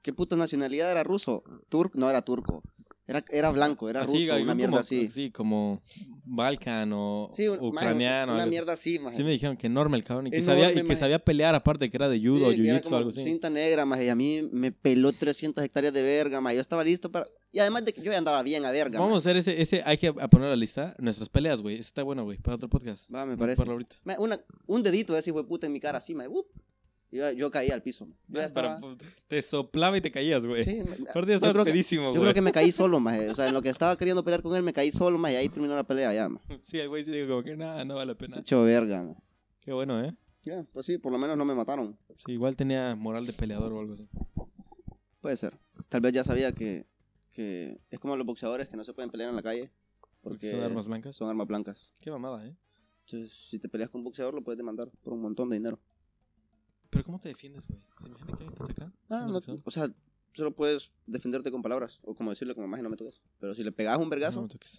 A: ¿Qué puta nacionalidad era ruso? Turco, no era turco. Era, era blanco, era
B: Así,
A: ruso, una
B: como-
A: mierda así.
B: Sí, como Balkan o
A: Sí, un-
B: ucraniano.
A: una
B: así.
A: mierda así, maje.
B: Sí me dijeron que enorme el cabrón y que,
A: Enorme,
B: sabía, y que sabía pelear aparte que era de judo o
A: Sí, era
B: jiu-jitsu o
A: como
B: algo así.
A: cinta negra, maje, y a mí me peló 300 hectáreas de verga, maje. Yo estaba listo para... Y además de que yo andaba bien a verga,
B: Vamos a hacer ese, ese, hay que poner a la lista nuestras peleas, güey. Está bueno, güey, para otro podcast.
A: Va, me parece.
B: verlo ahorita.
A: Maje, una, un dedito de ese hijo de puta en mi cara así, maje. Yo, yo caí al piso. maje. Yo ya
B: Ah, pero, te soplaba y te caías, güey.
A: Sí, me- yo creo que- Yo creo que me caí solo, maje. O sea, en lo que estaba queriendo pelear con él, me caí solo, maje. Y ahí terminó la pelea ya, maje.
B: Sí, el güey sí dijo como que nada, no vale la pena.
A: Hecho verga, maje.
B: Qué bueno, ¿eh?
A: Ya, pues sí, por lo menos no me mataron.
B: Sí, igual tenía moral de peleador o algo así.
A: Puede ser. Tal vez ya sabía que, que es como los boxeadores que no se pueden pelear en la calle.
B: Porque
A: Porque
B: son armas blancas.
A: son armas blancas.
B: Qué mamada, ¿eh?
A: Entonces, si te peleas con un boxeador, lo puedes demandar por un montón de dinero.
B: Pero ¿cómo te defiendes, güey? ¿Se imagina que alguien te ataca?
A: Ah,
B: ¿Siendo
A: no, o sea, solo puedes defenderte con palabras. O como decirle, como más no me toques. Pero si le pegas un vergazo,
B: No me toques.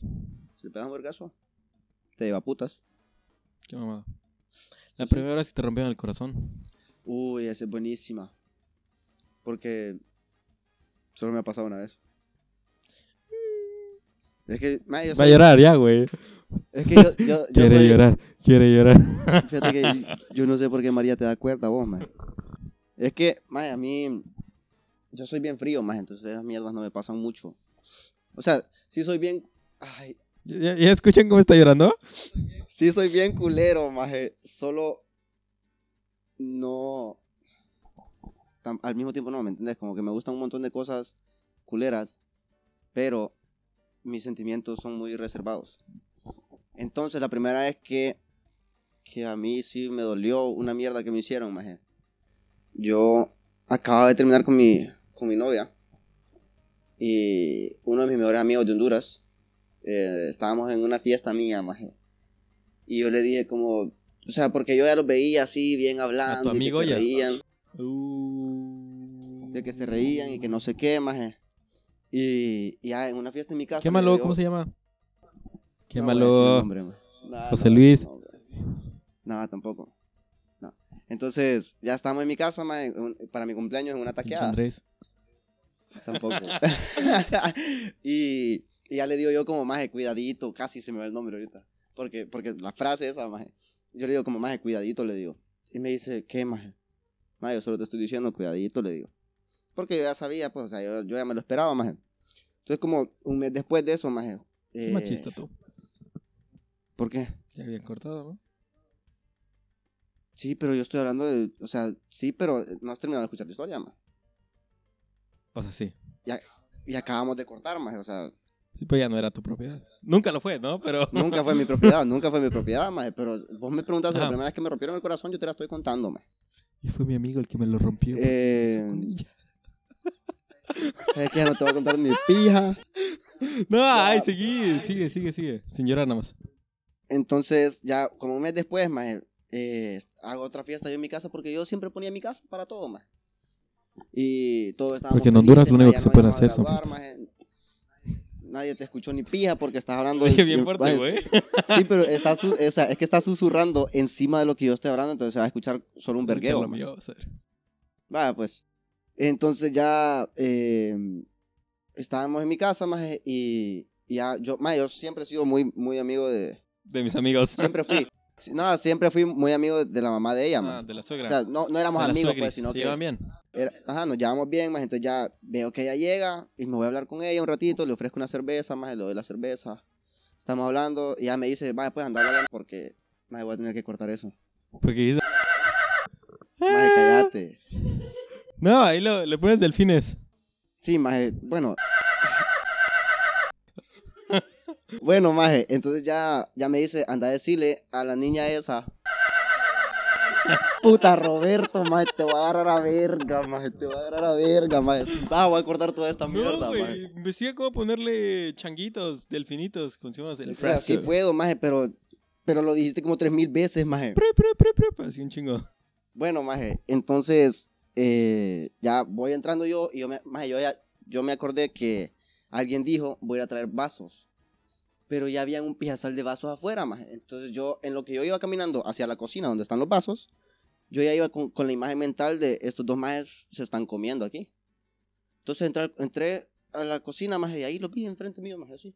A: si le pegas un vergazo, te lleva putas.
B: Qué mamada. La
A: Sí.
B: primera vez que te rompieron el corazón.
A: Uy, esa es buenísima. Porque solo me ha pasado una vez. Es que, ma, yo
B: Va a llorar ya, güey.
A: Es que yo, yo, yo
B: Quiere
A: soy-
B: llorar, quiere llorar.
A: Fíjate que yo, no sé por qué María te da cuerda vos, man. Es que, man, a mí, yo soy bien frío, más entonces esas mierdas no me pasan mucho. O sea, sí soy bien, ay,
B: ¿Ya, ya escuchan cómo está llorando?
A: sí soy bien culero, maje. Solo no, tam- al mismo tiempo no, ¿me entiendes? Como que me gustan un montón de cosas culeras, pero mis sentimientos son muy reservados. Entonces, la primera vez que, que a mí sí me dolió una mierda que me hicieron, maje. Yo acababa de terminar con mi, con mi novia y uno de mis mejores amigos de Honduras, eh, estábamos en una fiesta mía, maje. Y yo le dije como, o sea, porque yo ya los veía así, bien hablando, y
B: amigo
A: que se
B: ya?
A: reían,
B: Uh...
A: de que se reían y que no sé qué, maje. Y y ya en una fiesta en mi casa.
B: Quémalo,
A: le digo-
B: ¿cómo se llama?
A: No nombre, maje. Nah,
B: José
A: no,
B: Luis.
A: no. Nada, tampoco. No. Entonces, ya estamos en mi casa, para mi cumpleaños en una taqueada.
B: Andrés.
A: Tampoco. y, y ya le digo yo como, maje, cuidadito, casi se me va el nombre ahorita. Porque, porque la frase esa, maje. Yo le digo como, maje, cuidadito, le digo. Y me dice, ¿qué, maje? Maje, yo solo te estoy diciendo, cuidadito, le digo. Porque yo ya sabía, pues, o sea, yo, yo ya me lo esperaba, maje. Entonces, como un mes después de eso, maje.
B: Qué
A: eh,
B: machista tú.
A: ¿Por qué?
B: Ya habían cortado, ¿no?
A: Sí, pero yo estoy hablando de, o sea, sí, pero no has terminado de escuchar la historia, maje.
B: O sea, sí.
A: Y acabamos de cortar, maje, o sea,
B: Sí, pues ya no era tu propiedad. Nunca lo fue, ¿no? Pero...
A: Nunca fue mi propiedad, nunca fue mi propiedad, maje. Pero vos me preguntaste la primera vez que me rompieron el corazón, yo te la estoy contando, maje.
B: Y fue mi amigo el que me lo rompió.
A: Eh. ¿Sabes qué? Ya no te voy a contar ni pija.
B: No, ay, sigue, sigue, sigue, sigue. Sin llorar nada más.
A: Entonces, ya como un mes después, maje, eh, hago otra fiesta yo en mi casa porque yo siempre ponía mi casa para todo, maje. Y todo estaba
B: Porque en Honduras lo único que se pueden
A: puede
B: hacer son fiestas.
A: Nadie te escuchó ni pija porque estás hablando
B: Dije
A: de-
B: bien fuerte, güey.
A: Sí, pero está su- o sea, es que está susurrando encima de lo que yo estoy hablando, entonces se va a escuchar solo un vergueo. Vaya, pues. Entonces ya eh, estábamos en mi casa, maje, y, y ya yo, maje, yo siempre he sido muy, muy amigo de...
B: De mis amigos.
A: Siempre fui. Nada, siempre fui muy amigo de, la mamá de ella,
B: Ah, de la suegra.
A: O sea, no, no éramos amigos,
B: suegris.
A: pues, sino
B: ¿Se
A: que...
B: llevan bien?
A: era- ajá, nos llevamos bien, maje, entonces ya veo que ella llega y me voy a hablar con ella un ratito, le ofrezco una cerveza, maje, le doy la cerveza. Estamos hablando y ella me dice, vaya, pues, andar hablando porque, maje, voy a tener que cortar eso.
B: Porque dice...
A: Cállate.
B: No, ahí lo, le pones delfines.
A: Sí, maje, bueno. Bueno, maje, entonces ya, ya me dice, anda a decirle a la niña esa. Puta Roberto, maje, te voy a agarrar a verga, maje, te voy a agarrar a verga, maje. Va, voy a cortar toda esta mierda,
B: No,
A: maje.
B: güey. Investiga cómo ponerle changuitos, delfinitos, como se llama el
A: sí puedo, maje, pero, pero lo dijiste como tres mil veces, maje.
B: Pre, pre, pre, pre, así un chingo.
A: Bueno, maje, entonces eh, ya voy entrando yo y yo me, maje, yo, ya, yo me acordé que alguien dijo, voy a traer vasos. Pero ya había un pijazal de vasos afuera, maje. Entonces yo, en lo que yo iba caminando hacia la cocina donde están los vasos, yo ya iba con, la imagen mental de estos dos majes se están comiendo aquí. Entonces entré, entré a la cocina, maje, y ahí los vi enfrente mío, maje, así.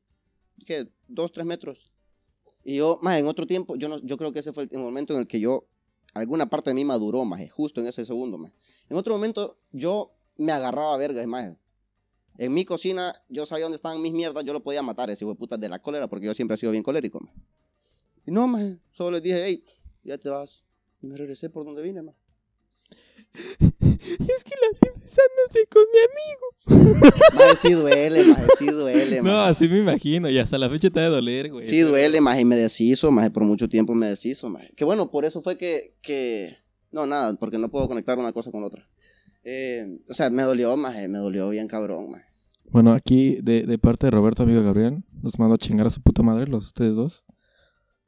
A: Que dos, tres metros. Y yo, maje, en otro tiempo, yo, no, yo creo que ese fue el, momento en el que yo, alguna parte de mí maduró, maje, justo en ese segundo, maje. En otro momento, yo me agarraba a vergas, maje. En mi cocina, yo sabía dónde estaban mis mierdas, yo lo podía matar, ese hijo de puta de la cólera, porque yo siempre he sido bien colérico, maje. Y no, maje, solo les dije, hey, ya te vas. Y me regresé por donde vine, maje.
B: Es que la vi besándose con mi amigo.
A: Maje, sí duele, maje, sí duele,
B: No,
A: maje.
B: así me imagino. Y hasta la fecha te ha de doler, güey.
A: Sí duele, maje, y me deshizo, maje, por mucho tiempo me deshizo, maje. Que bueno, por eso fue que, que... No, nada, porque no puedo conectar una cosa con otra. Eh, o sea, me dolió, maje, me dolió bien cabrón, maje.
B: Bueno, aquí de, de parte de Roberto, amigo de Gabriel, los mando a chingar a su puta madre, los ustedes dos,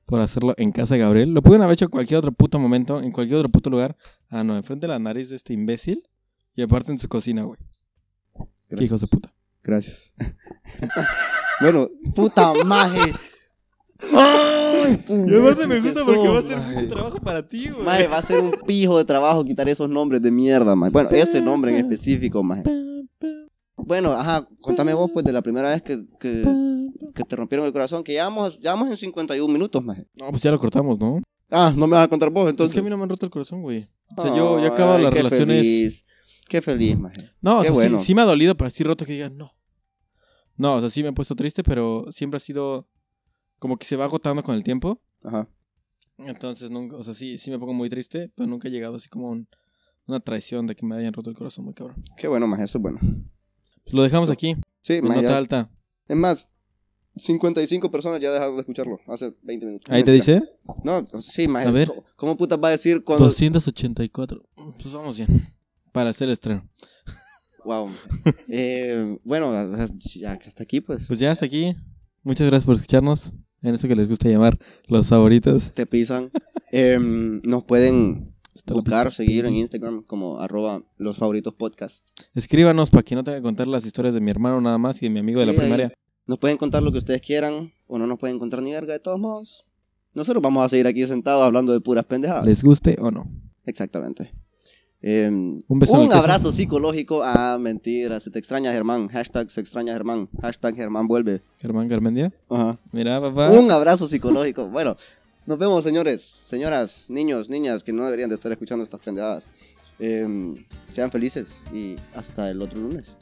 B: por hacerlo en casa de Gabriel. Lo pueden haber hecho en cualquier otro puto momento, en cualquier otro puto lugar. Ah, no, enfrente de la nariz de este imbécil y aparte en su cocina, güey. Hijos de puta.
A: Gracias. bueno, puta maje.
B: Y aparte me gusta
A: ¿Qué
B: porque va a ser mucho trabajo para ti, güey.
A: Maje, va a ser un pijo de trabajo quitar esos nombres de mierda, maje. Bueno, ese nombre en específico, maje. Bueno, ajá, contame vos, pues, de la primera vez que, que, que te rompieron el corazón, que llevamos, llevamos en 51 minutos, maje.
B: No, pues ya lo cortamos, ¿no?
A: Ah, no me vas a contar vos,
B: Es
A: entonces.
B: que a mí no me han roto el corazón, güey. O sea, yo, yo acabo
A: Ay,
B: las
A: qué
B: relaciones...
A: Feliz. Qué feliz, maje.
B: No, o sea, sí-
A: bueno.
B: sí, me ha dolido, pero así roto que digan no. No, o sea, sí me he puesto triste, pero siempre ha sido como que se va agotando con el tiempo.
A: Ajá.
B: Entonces, nunca, o sea, sí, sí me pongo muy triste, pero nunca he llegado así como un- una traición de que me hayan roto el corazón muy cabrón.
A: Qué bueno, maje, eso es bueno.
B: Pues lo dejamos aquí,
A: Sí, maje,
B: nota
A: ya-
B: alta.
A: Es más, 55 personas ya dejaron de escucharlo hace 20 minutos.
B: Ahí te dice
A: No, sí, maje.
B: A ver.
A: ¿Cómo, cómo putas va a decir cuando...
B: 284. Pues vamos bien. Para hacer el estreno.
A: Wow. Eh, bueno, hasta aquí, pues.
B: Pues ya hasta aquí. Muchas gracias por escucharnos. En eso que les gusta llamar los favoritos.
A: Te pisan. Em, nos pueden buscar, seguir en Instagram como arroba los favoritos podcast.
B: Escríbanos para que no tenga que contar las historias de mi hermano nada más y de mi amigo de la primaria.
A: ahí. Nos pueden contar lo que ustedes quieran o no nos pueden contar ni verga de todos modos. Nosotros vamos a seguir aquí sentados hablando de puras pendejadas.
B: Les guste o no.
A: Exactamente. Em,
B: Un beso
A: un abrazo psicológico. Ah, mentira. Se te extraña Germán. Hashtag se extraña Germán. Hashtag Germán vuelve.
B: Germán Garmendia.
A: Ajá.
B: Mira, papá.
A: Un abrazo psicológico. Bueno, nos vemos, señores, señoras, niños, niñas que no deberían de estar escuchando estas pendejadas. Em, sean felices y hasta el otro lunes.